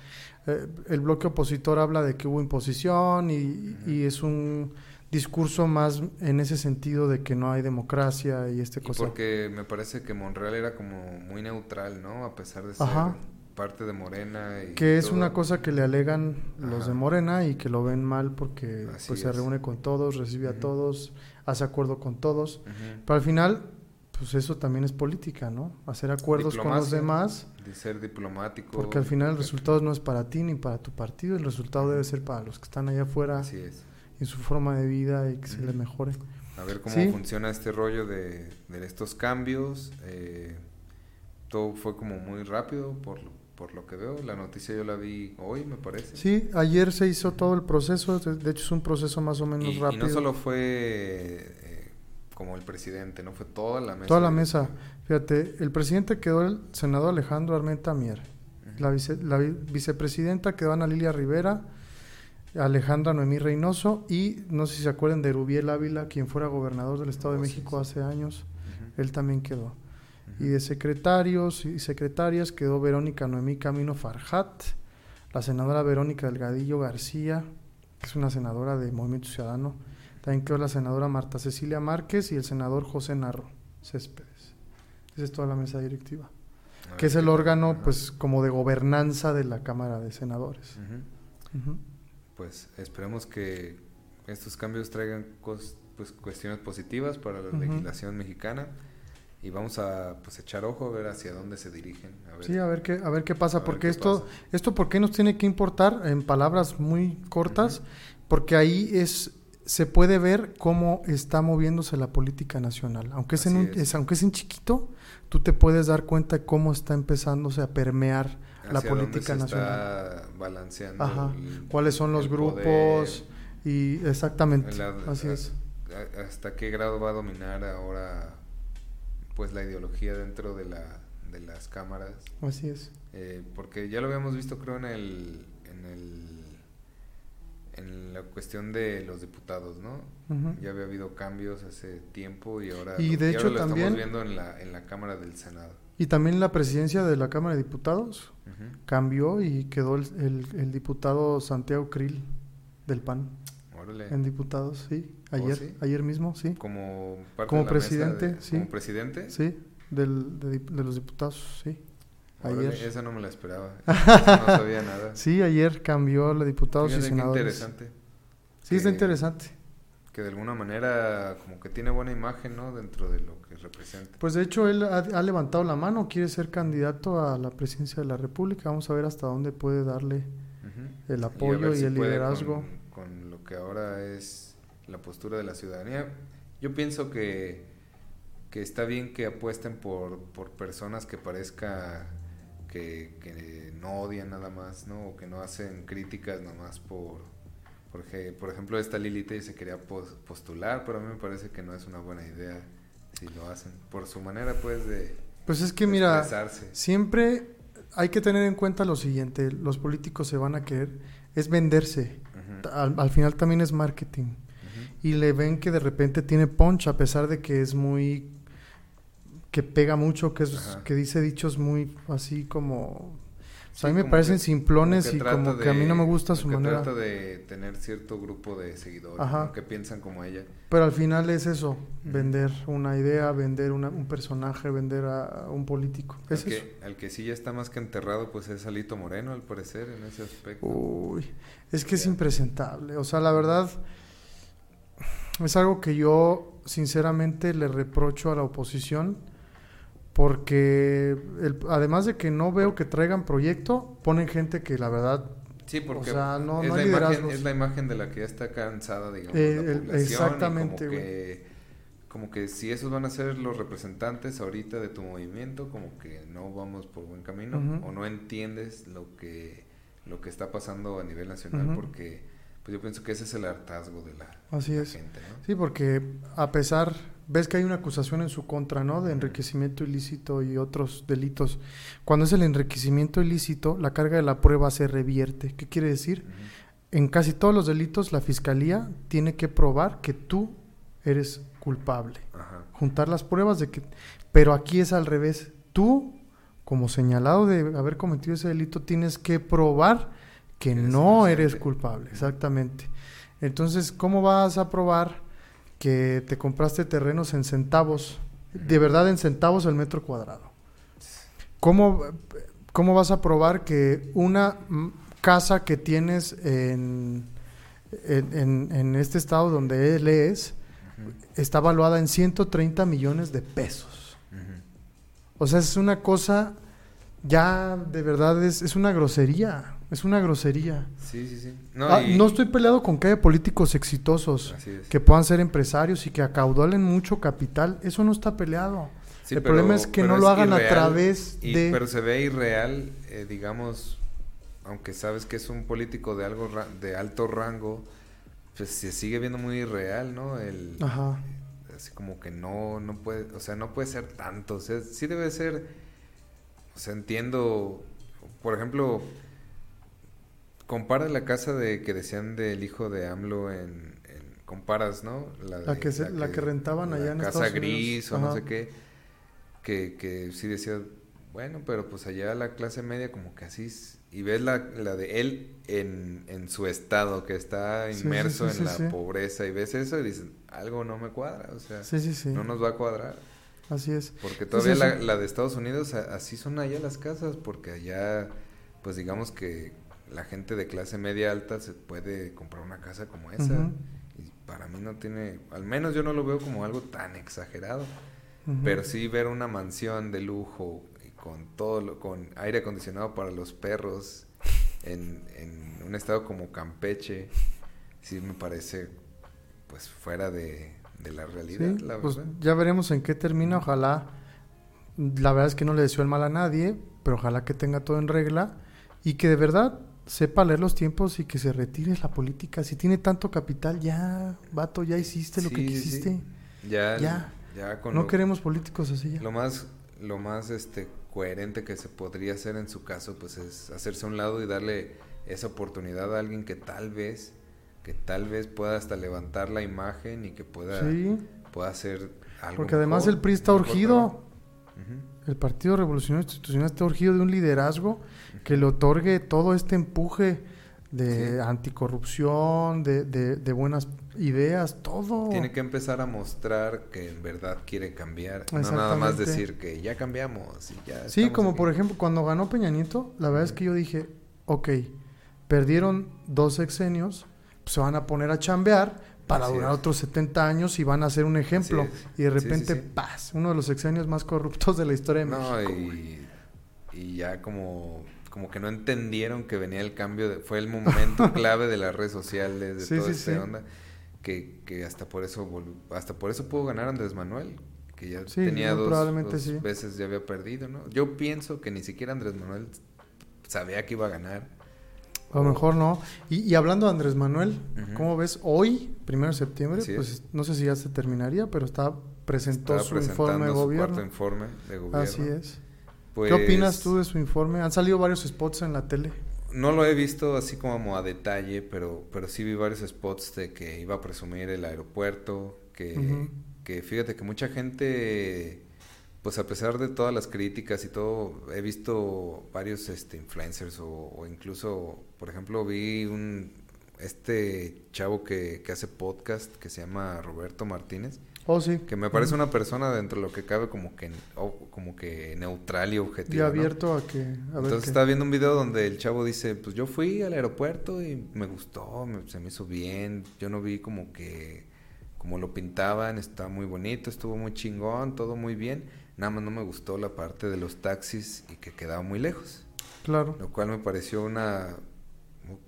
Eh, el bloque opositor habla de que hubo imposición y, y es un discurso más en ese sentido de que no hay democracia y este Y cosa. porque me parece que Monreal era como muy neutral, ¿no? A pesar de ser Ajá. Parte de Morena. Y Que es todo. una cosa que le alegan los Ajá. de Morena y que lo ven mal porque Así pues se reúne con todos, recibe a Ujú. todos, hace acuerdo con todos. Ujú. Pero al final, pues eso también es política, ¿no? Hacer acuerdos con los Diplomacia. demás. De ser diplomático. Porque al final el resultado no es para ti ni para tu partido, el resultado debe ser para los que están allá afuera Así es. en su forma de vida y que se les mejore. A ver cómo Sí. funciona este rollo de, de estos cambios. eh, todo fue como muy rápido por, lo- por lo que veo. La noticia yo la vi hoy, me parece. Sí, ayer se hizo todo el proceso, de hecho es un proceso más o menos Y, y rápido. no solo fue eh, como el presidente, ¿no? Fue toda la mesa. Toda la mesa. Fíjate, el presidente quedó el senador Alejandro Armenta Mier. La, vice- la vi- vicepresidenta quedó Ana Lilia Rivera, Alejandra Noemí Reynoso y no sé si se acuerdan de Rubiel Ávila, quien fuera gobernador del Estado de Oh, México sí. hace años. Él también quedó. Y de secretarios y secretarias quedó Verónica Noemí Camino Farjat, la senadora Verónica Delgadillo García, que es una senadora de Movimiento Ciudadano. También quedó la senadora Marta Cecilia Márquez y el senador José Narro Céspedes. Esa es toda la mesa directiva, A que ver es el órgano pues como de gobernanza de la Cámara de Senadores. Pues esperemos que estos cambios traigan cos- pues, cuestiones positivas para la legislación mexicana y vamos a pues echar ojo a ver hacia dónde se dirigen. A ver. Sí, a ver qué, a ver qué pasa, porque qué esto, pasa. esto por qué nos tiene que importar en palabras muy cortas, porque ahí es se puede ver cómo está moviéndose la política nacional. Aunque es, en un- es. es- aunque es en chiquito, tú te puedes dar cuenta de cómo está empezándose a permear la dónde política se nacional. Está balanceando. Ajá. el- ¿Cuáles son los grupos? poder, Y exactamente, la- así a- es. hasta qué grado va a dominar ahora pues la ideología dentro de la de las cámaras. Así es. Eh, porque ya lo habíamos visto creo en el en el en la cuestión de los diputados no ya había habido cambios hace tiempo y ahora Y lo, de y hecho ahora lo también- estamos viendo en la en la cámara del senado. Y también la presidencia de la Cámara de Diputados cambió y quedó el, el- el diputado Santiago Krill del PAN Órale. en diputados, sí. ¿Oh, Ayer, sí? ayer mismo, sí. como parte Como de la mesa presidente, de- sí. como presidente Sí, del, de, de los diputados, sí. Órale, Ayer. esa no me la esperaba [LAUGHS] no sabía nada Sí, ayer cambió la diputados Fíjate y senadores. interesante Sí, está que- interesante. que de alguna manera como que tiene buena imagen, ¿no? Dentro de lo que representa. Pues de hecho él ha, ha levantado la mano, quiere ser candidato a la presidencia de la República. Vamos a ver hasta dónde puede darle el apoyo y, si el liderazgo. Con, con que ahora es la postura de la ciudadanía. Yo pienso que, que está bien que apuesten por, por personas que parezca que, que no odian nada más, ¿no? O que no hacen críticas nada más por... Porque, por ejemplo, esta Lilith se quería pos- postular, pero a mí me parece que no es una buena idea si lo hacen. Por su manera, pues, de, Pues es que mira, siempre hay que tener en cuenta lo siguiente, los políticos se van a querer, es venderse. Al, al final también es marketing. Y le ven que de repente tiene punch a pesar de que es muy que pega mucho, que es que dice dichos muy así como o sea, Sí, a mí me parecen que- simplones como y como que a mí no me gusta su que manera. trata de tener cierto grupo de seguidores que piensan como ella. Pero al final es eso, vender una idea, vender una- un personaje, vender a, un político. Al Es eso. que, al que sí ya está más que enterrado, pues es Alito Moreno, al parecer, en ese aspecto. Uy, es que es impresentable. O sea, la verdad es algo que yo sinceramente le reprocho a la oposición porque el- además de que no veo que traigan proyecto, ponen gente que la verdad Sí, porque o sea, no- es, no la imagen, es la imagen de la que ya está cansada, digamos, Eh, la población. exactamente, como que, como que si esos van a ser los representantes ahorita de tu movimiento, como que no vamos por buen camino o no entiendes lo que, lo que está pasando a nivel nacional, porque pues yo pienso que ese es el hartazgo de la, Así la es. gente, ¿no? Sí, porque a pesar, ves que hay una acusación en su contra, ¿no? De enriquecimiento ilícito y otros delitos. Cuando es el enriquecimiento ilícito, la carga de la prueba se revierte. ¿Qué quiere decir? En casi todos los delitos, la fiscalía tiene que probar que tú eres culpable. Ajá. Juntar las pruebas de que... Pero aquí es al revés. Tú, como señalado de haber cometido ese delito, tienes que probar que Eres no eres culpable. Exactamente. Entonces, ¿cómo vas a probar que te compraste terrenos en centavos? De verdad, en centavos el metro cuadrado. ¿Cómo, cómo vas a probar que una casa que tienes en, en, en- en este estado donde él es está valuada en 130 millones de pesos? O sea, es una cosa, ya de verdad es, es una grosería, es una grosería. Sí, sí, sí. Ah, y- no estoy peleado con que haya políticos exitosos, es. que puedan ser empresarios y que acaudalen mucho capital, eso no está peleado. Sí, el pero- problema es que no lo hagan a través y- de... Pero se ve irreal, eh, digamos, aunque sabes que es un político de algo ra- de alto rango, pues se sigue viendo muy irreal, ¿no? El, Ajá. Así como que no, no puede, o sea, no puede ser tanto, o sea, sí debe ser, o sea, entiendo, por ejemplo, compara la casa de que decían del hijo de AMLO en, en- comparas, ¿no? La de- que se- la que rentaban la allá en casa Estados gris Unidos. o no sé qué, que, que sí decía, bueno, pero pues allá la clase media como que así, es- y ves la, la de él en, en su estado, que está sí, inmerso sí, sí, en la pobreza, y ves eso y dices, algo no me cuadra, o sea, no nos va a cuadrar. Así es. Porque todavía la, la de Estados Unidos, así son allá las casas, porque allá, pues digamos que la gente de clase media alta se puede comprar una casa como esa. Y para mí no tiene, al menos yo no lo veo como algo tan exagerado. Pero sí ver una mansión de lujo y con todo lo, con aire acondicionado para los perros en, en un estado como Campeche, sí me parece pues fuera de, de la realidad, Sí, la pues verdad. ya veremos en qué termina. Ojalá, la verdad es que no le deseo el mal a nadie, pero ojalá que tenga todo en regla y que de verdad sepa leer los tiempos y que se retire la política. Si tiene tanto capital, ya, vato, ya hiciste lo que sí. quisiste. Ya, Ya. ya con No lo- queremos políticos así ya. Lo más, lo más este, coherente que se podría hacer en su caso, pues es hacerse a un lado y darle esa oportunidad a alguien que tal vez, que tal vez pueda hasta levantar la imagen y que pueda, Sí, pueda hacer algo. porque además mejor, el PRI está urgido. El Partido Revolucionario Institucional está urgido de un liderazgo que le otorgue todo este empuje de Sí. anticorrupción, de, de- de buenas ideas, todo. Tiene que empezar a mostrar que en verdad quiere cambiar, no nada más decir que ya cambiamos y ya. Sí, como aquí. por ejemplo, cuando ganó Peña Nieto, la verdad es que yo dije, ok, perdieron dos sexenios, pues se van a poner a chambear para Así durar es. otros 70 años y van a ser un ejemplo. Y de Sí, sí, repente, sí. paz, uno de los sexenios más corruptos de la historia de No, México. y, y ya como, como que no entendieron que venía el cambio, de- fue el momento [LAUGHS] clave de las redes sociales, de toda esta onda, que, que hasta por eso hasta por eso pudo ganar Andrés Manuel, que ya tenía dos, dos veces ya había perdido, ¿no? Yo pienso que ni siquiera Andrés Manuel sabía que iba a ganar. A lo mejor no. Y, y hablando de Andrés Manuel, Ujú. ¿cómo ves? Hoy, primero de septiembre, Así pues es. no sé si ya se terminaría, pero está presentó Estaba su informe de su gobierno. cuarto informe de gobierno. Así es. Pues, ¿Qué opinas tú de su informe? Han salido varios spots en la tele. No lo he visto así como a detalle, pero, pero sí vi varios spots de que iba a presumir el aeropuerto, que, Ujú. que fíjate que mucha gente, pues a pesar de todas las críticas y todo, he visto varios este, influencers o, o incluso, por ejemplo, vi un este chavo que, que hace podcast que se llama Roberto Martínez, Oh, sí. que me parece una persona dentro de lo que cabe como que, como que neutral y Y objetivo. ¿no? abierto a que... A ver Entonces estaba viendo un video donde el chavo dice, pues yo fui al aeropuerto y me gustó, me- se me hizo bien, yo no vi como que, como lo pintaban, está muy bonito, estuvo muy chingón, todo muy bien, nada más no me gustó la parte de los taxis y que quedaba muy lejos, Claro. lo cual me pareció una,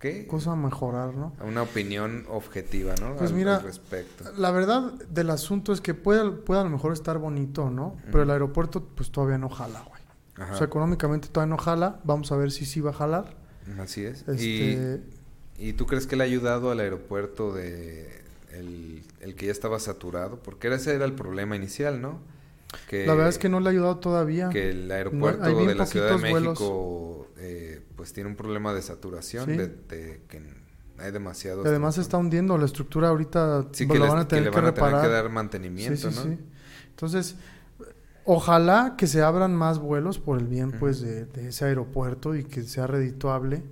¿qué? Cosa a mejorar, ¿no? Una opinión objetiva, ¿no? Pues al, mira, al respecto. La verdad del asunto es que puede, puede a lo mejor estar bonito, ¿no? Pero el aeropuerto pues todavía no jala, güey. Ajá, O sea, económicamente todavía no jala. Vamos a ver si sí va a jalar. así es. Este, ¿Y, ¿Y tú crees que le ha ayudado al aeropuerto de el, el que ya estaba saturado? Porque ese era el problema inicial, ¿no? Que, la verdad es que no le ha ayudado todavía. que el aeropuerto de la Ciudad de. México eh, pues tiene un problema de saturación, Sí. de, de que hay demasiados... Y además se está hundiendo la estructura ahorita. Sí, pues, que, la van a tener le que, van a tener reparar. que dar mantenimiento, sí, ¿no? Entonces, ojalá que se abran más vuelos por el bien, pues, de, de ese aeropuerto y que sea redituable.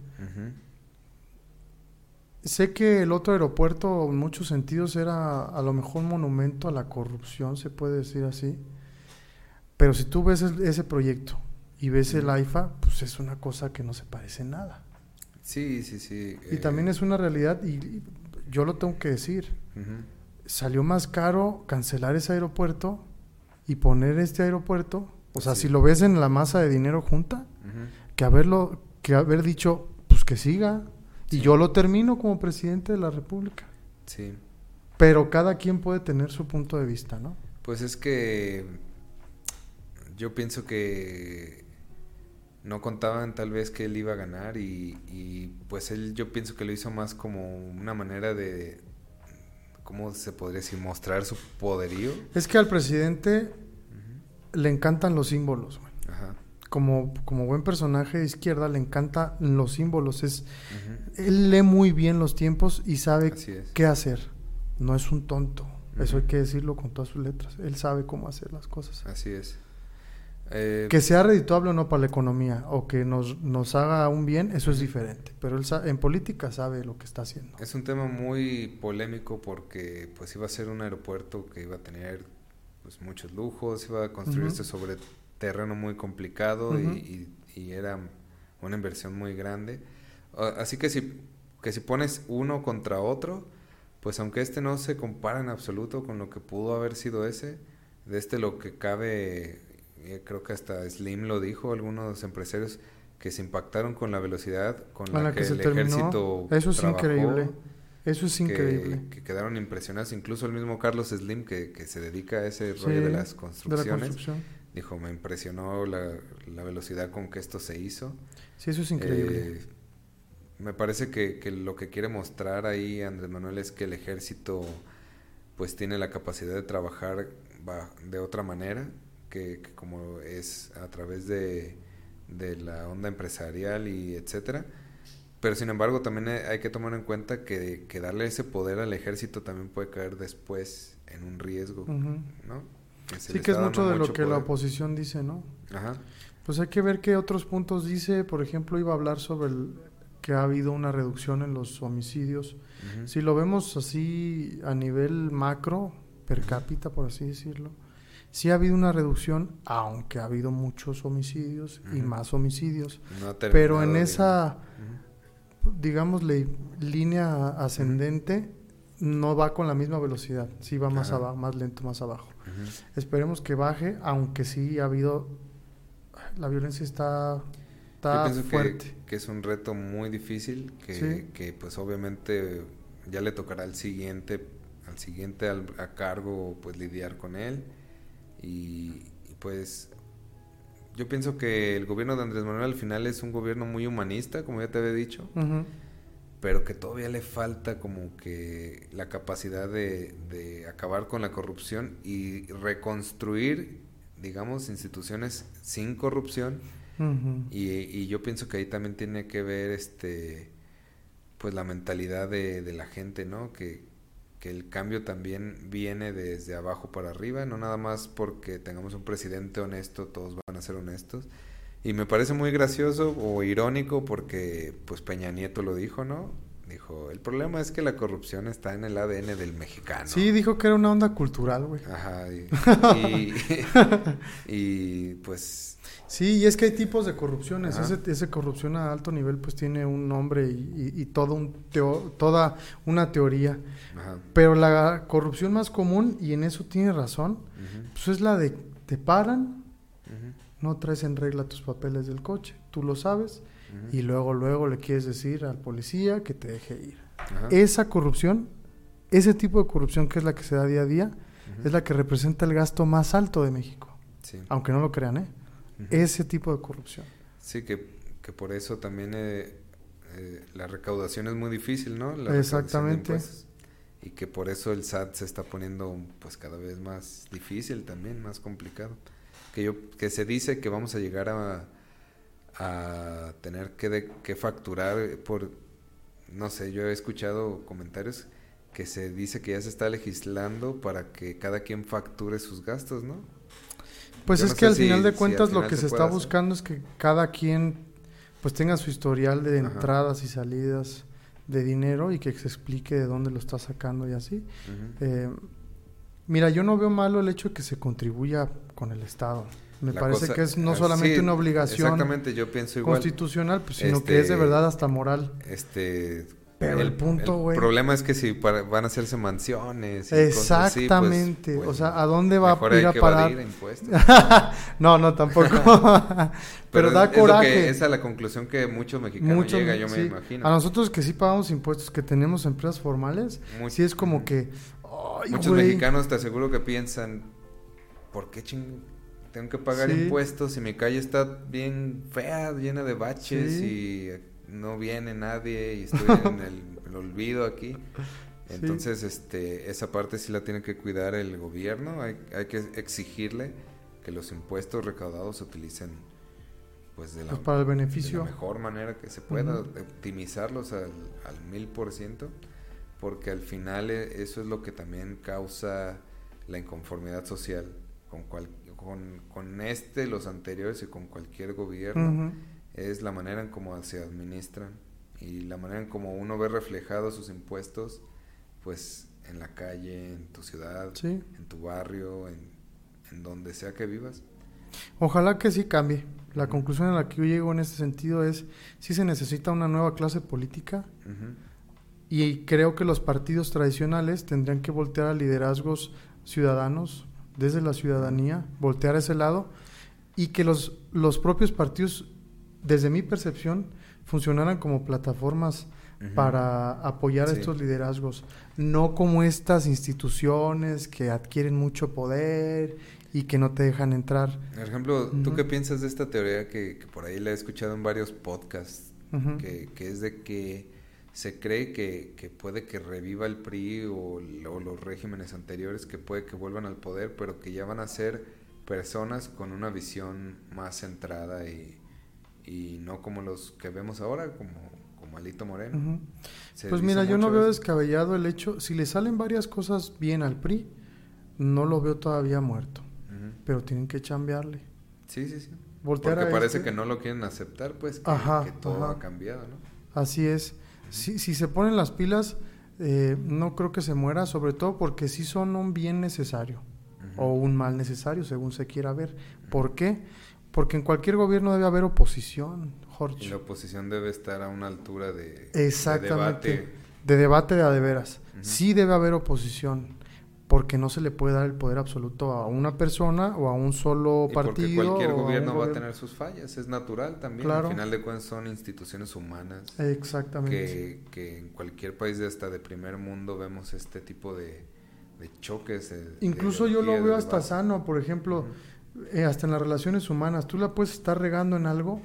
Sé que el otro aeropuerto en muchos sentidos era a lo mejor un monumento a la corrupción, se puede decir así. Pero si tú ves el- ese proyecto y ves el. AIFA, pues es una cosa que no se parece en nada. Sí, sí, sí. Y eh, también es una realidad, y, y yo lo tengo que decir, salió más caro cancelar ese aeropuerto y poner este aeropuerto, o sea, Sí. si lo ves en la masa de dinero junta, que haberlo, que haber dicho, pues que siga, y yo lo termino como presidente de la República. Sí. Pero cada quien puede tener su punto de vista, ¿no? Pues es que yo pienso que no contaban tal vez que él iba a ganar y, y, pues él yo pienso que lo hizo más como una manera de, ¿cómo se podría decir? Mostrar su poderío. Es que al presidente le encantan los símbolos, güey. Ajá. Como, como buen personaje de izquierda le encantan los símbolos. Es, él lee muy bien los tiempos y sabe qué hacer. No es un tonto. Eso hay que decirlo con todas sus letras. Él sabe cómo hacer las cosas. Así es. Eh, Que sea redituable o no para la economía o que nos, nos haga un bien, eso es diferente. Pero él en política sabe lo que está haciendo. Es un tema muy polémico porque pues iba a ser un aeropuerto que iba a tener pues muchos lujos, iba a construirse Ujú. sobre terreno muy complicado y- Ujú. y, y era una inversión muy grande. Ah, Así que si, que si pones uno contra otro, pues aunque este no se compara en absoluto con lo que pudo haber sido ese, de este lo que cabe, creo que hasta Slim lo dijo, algunos empresarios que se impactaron con la velocidad con la, la que, que se el terminó. ejército Eso es trabajó, increíble. Eso es que- increíble. Que, quedaron impresionados. Incluso el mismo Carlos Slim, que, que se dedica a ese Sí, rollo de las de la construcciones, construcción. dijo, me impresionó la, la velocidad con que esto se hizo. Sí, eso es increíble. Eh, me parece que, que lo que quiere mostrar ahí Andrés Manuel es que el ejército pues tiene la capacidad de trabajar de otra manera, que, que como es a través de, de la onda empresarial y etcétera. Pero sin embargo también hay que tomar en cuenta que, que darle ese poder al ejército también puede caer después en un riesgo. ¿no? Sí, que es mucho de lo que la oposición dice, ¿no? Ajá. Pues hay que ver qué otros puntos dice. Por ejemplo, iba a hablar sobre el, que ha habido una reducción en los homicidios. Si lo vemos así a nivel macro, per cápita, por así decirlo, sí ha habido una reducción, aunque ha habido muchos homicidios y más homicidios. No Pero en esa, Ujú. digámosle, línea ascendente, no va con la misma velocidad. Sí va más abajo, más lento, más abajo. Esperemos que baje, aunque sí ha habido. La violencia está, Yo está pienso que- fuerte. Que, es un reto muy difícil, que, Sí. que, pues obviamente ya le tocará al siguiente, al siguiente al- a cargo pues lidiar con él. Y, y, pues yo pienso que el gobierno de Andrés Manuel al final es un gobierno muy humanista, como ya te había dicho, pero que todavía le falta como que la capacidad de, de acabar con la corrupción y reconstruir, digamos, instituciones sin corrupción. Y, y yo pienso que ahí también tiene que ver este pues la mentalidad de, de la gente, ¿no? Que, que el cambio también viene desde abajo para arriba, no nada más porque tengamos un presidente honesto, todos van a ser honestos. Y me parece muy gracioso o irónico porque pues Peña Nieto lo dijo, ¿no? Dijo, el problema es que la corrupción está en el ADN del mexicano. Sí, dijo que era una onda cultural, güey. Ajá, y, [LAUGHS] y, [LAUGHS] y, pues Sí, y es que hay tipos de corrupciones. Ese, ese corrupción a alto nivel pues tiene un nombre y, y- y todo un teo- toda una teoría. ajá, Pero la corrupción más común, y en eso tiene razón, ujú, pues es la de te paran, no traes en regla tus papeles del coche, tú lo sabes, y luego, luego le quieres decir al policía que te deje ir. Esa corrupción, ese tipo de corrupción que es la que se da día a día, es la que representa el gasto más alto de México. Sí. Aunque no lo crean, ¿eh? Ese tipo de corrupción. Sí, que, que por eso también eh, eh, la recaudación es muy difícil, ¿no? La Exactamente. Y que por eso el SAT se está poniendo pues cada vez más difícil también, más complicado. Que yo que se dice que vamos a llegar a, a tener que, de- que facturar por no sé, yo he escuchado comentarios que se dice que ya se está legislando para que cada quien facture sus gastos, ¿no? Pues Yo es no que al final de si cuentas lo final que se está hacer. buscando es que cada quien pues tenga su historial de Ajá. entradas y salidas de dinero y que se explique de dónde lo está sacando y así. Eh, mira, yo no veo malo el hecho de que se contribuya con el Estado. Me La parece cosa- que es no solamente sí, una obligación Exactamente, yo pienso igual. constitucional, pues, sino que es de Este, verdad hasta moral. Este, Pero el punto, güey. problema es que si para- van a hacerse mansiones. y cosas así, pues, Exactamente. pues, o sea, ¿a dónde va mejor a ir a parar? [LAUGHS] no, no, tampoco. [LAUGHS] [LAUGHS] Pero, da es- coraje. que- esa es la conclusión que muchos mexicanos Mucho, llega, yo sí. me imagino. A nosotros que sí pagamos impuestos, que tenemos empresas formales, sí es como que, ay, Muchos mexicanos te aseguro que piensan, ¿por qué ching tengo que pagar Sí. impuestos si mi calle está bien fea, llena de baches Sí. y no viene nadie y estoy en [LAUGHS] el, el olvido aquí? Sí. Entonces, este, esa parte sí la tiene que cuidar el gobierno, hay, hay que exigirle que los impuestos recaudados se utilicen pues de la, pues para el de la beneficio. mejor manera que se pueda, optimizarlos al, al mil por ciento, porque al final eh, eso es lo que también causa la inconformidad social con, cual, con, con este, los anteriores y con cualquier gobierno. Es la manera en cómo se administran y la manera en cómo uno ve reflejados sus impuestos, pues en la calle, en tu ciudad, Sí. en tu barrio, en, en donde sea que vivas. Ojalá que sí cambie. La conclusión a la que yo llego en este sentido es, sí se necesita una nueva clase política y creo que los partidos tradicionales tendrían que voltear a liderazgos ciudadanos desde la ciudadanía, voltear a ese lado y que los, los propios partidos, desde mi percepción, funcionaran como plataformas Ujú. para apoyar Sí. estos liderazgos, no como estas instituciones que adquieren mucho poder y que no te dejan entrar. Por ejemplo, ¿tú Ujú. qué piensas de esta teoría que, que por ahí la he escuchado en varios podcasts? Ujú. que, que es de que se cree que, que puede que reviva el PRI o, o los regímenes anteriores, que puede que vuelvan al poder, pero que ya van a ser personas con una visión más centrada y, y no como los que vemos ahora, como, como Alito Moreno. Pues mira, yo no veo eso. descabellado el hecho, si le salen varias cosas bien al PRI, no lo veo todavía muerto, pero tienen que chambearle. Sí, sí, sí. Voltear Porque a parece este- que no lo quieren aceptar, pues que, Ajá, que todo ajá. ha cambiado, ¿no? Así es. Si, si se ponen las pilas, eh, no creo que se muera, sobre todo porque sí son un bien necesario o un mal necesario, según se quiera ver. ¿Por qué? Porque en cualquier gobierno debe haber oposición, Y Jorge. la oposición debe estar a una altura de, Exactamente. de debate. De debate de a de veras. Ujú. Sí debe haber oposición, porque no se le puede dar el poder absoluto a una persona o a un solo Y partido. porque cualquier gobierno va a tener sus fallas, es natural también. Claro. Al final de cuentas son instituciones humanas Exactamente. que, que en cualquier país de hasta de primer mundo vemos este tipo de, de choques. de- de Incluso yo lo veo de hasta sano, por ejemplo, eh, hasta en las relaciones humanas. Tú la puedes estar regando en algo,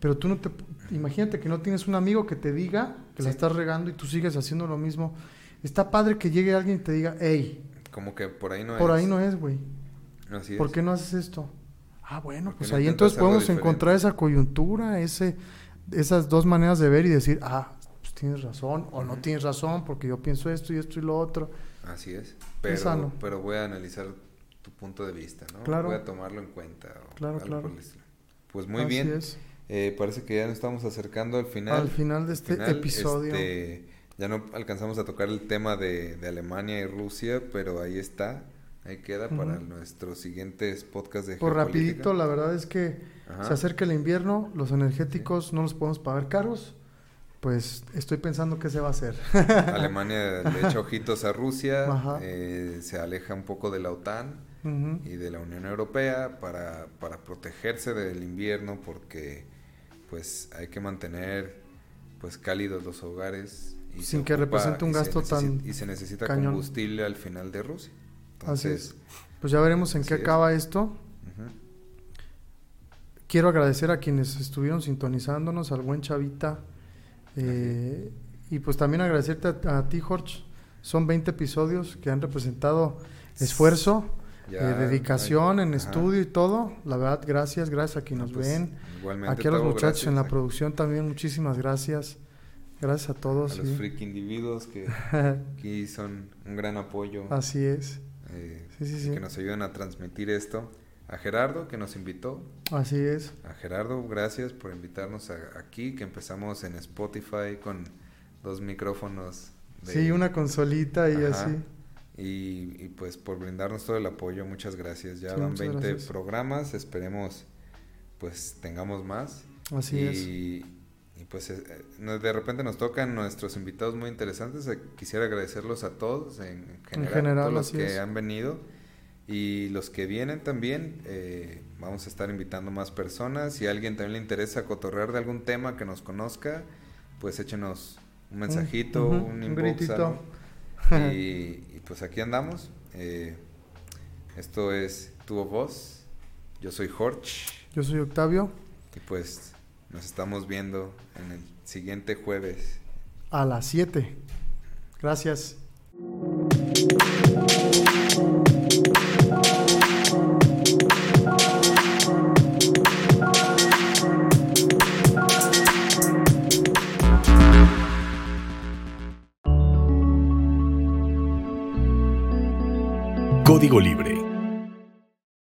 pero tú no te... Imagínate que no tienes un amigo que te diga que la estás regando y tú sigues haciendo lo mismo. Está padre que llegue alguien y te diga, hey, Como que por ahí no por es. ahí no es, güey. Así ¿Por es. qué no haces esto? Ah, bueno, ¿Por pues no ahí entonces podemos diferente? encontrar esa coyuntura, ese, esas dos maneras de ver y decir, ah, pues tienes razón o no tienes razón porque yo pienso esto y esto y lo otro. Así es. Pero, sano. pero voy a analizar punto de vista, ¿no? Claro. Voy a tomarlo en cuenta. o Claro, algo claro. por el. Pues muy Así bien. es. Eh, parece que ya nos estamos acercando al final. Al final de este final, episodio. este, ya no alcanzamos a tocar el tema de, de Alemania y Rusia, pero ahí está. Ahí queda para Ujú. nuestros siguientes podcasts de Pues geopolítica. rapidito, la verdad es que Ajá. se acerca el invierno, los energéticos no los podemos pagar caros, pues estoy pensando qué se va a hacer. Alemania le echa ojitos a Rusia, [LAUGHS] eh, se aleja un poco de la OTAN Y de la Unión Europea para, para protegerse del invierno porque pues hay que mantener pues cálidos los hogares y Sin que represente un gasto tan y se necesita cañón. combustible al final de Rusia Así entonces es. Pues ya veremos en Así qué es. acaba esto. Quiero agradecer a quienes estuvieron sintonizándonos, al buen Chavita. eh, y pues también agradecerte a, a ti, Jorge. Son 20 episodios que han representado esfuerzo, ya, eh, dedicación en estudio y todo. La verdad, gracias, gracias a quienes No, nos pues, ven. igualmente Aquí a los muchachos en la gracias. producción también, muchísimas gracias. Gracias a todos. a los freak individuos que [LAUGHS] aquí son un gran apoyo Así es, eh, sí, sí, sí. que nos ayudan a transmitir esto a Gerardo que nos invitó así es. A Gerardo, gracias por invitarnos a- aquí, que empezamos en Spotify con dos micrófonos. de- Sí, una consolita y Ajá. así. Y, y, pues por brindarnos todo el apoyo, muchas gracias. Ya Sí, van muchas 20 gracias. programas, esperemos pues tengamos más. Así y, es. y, pues eh, eh, de repente nos tocan nuestros invitados muy interesantes. Eh, Quisiera agradecerlos a todos en general, general, todos los que es. han venido. Y los que vienen también, eh, vamos a estar invitando más personas. Si a alguien también le interesa cotorrear de algún tema que nos conozca, pues échenos un mensajito, ujú, un un inbox. [LAUGHS] Y, y pues aquí andamos. Eh, esto es Tu Voz. Yo soy Jorge. Yo soy Octavio. Y pues nos estamos viendo en el siguiente jueves. A las 7. Gracias. Código Libre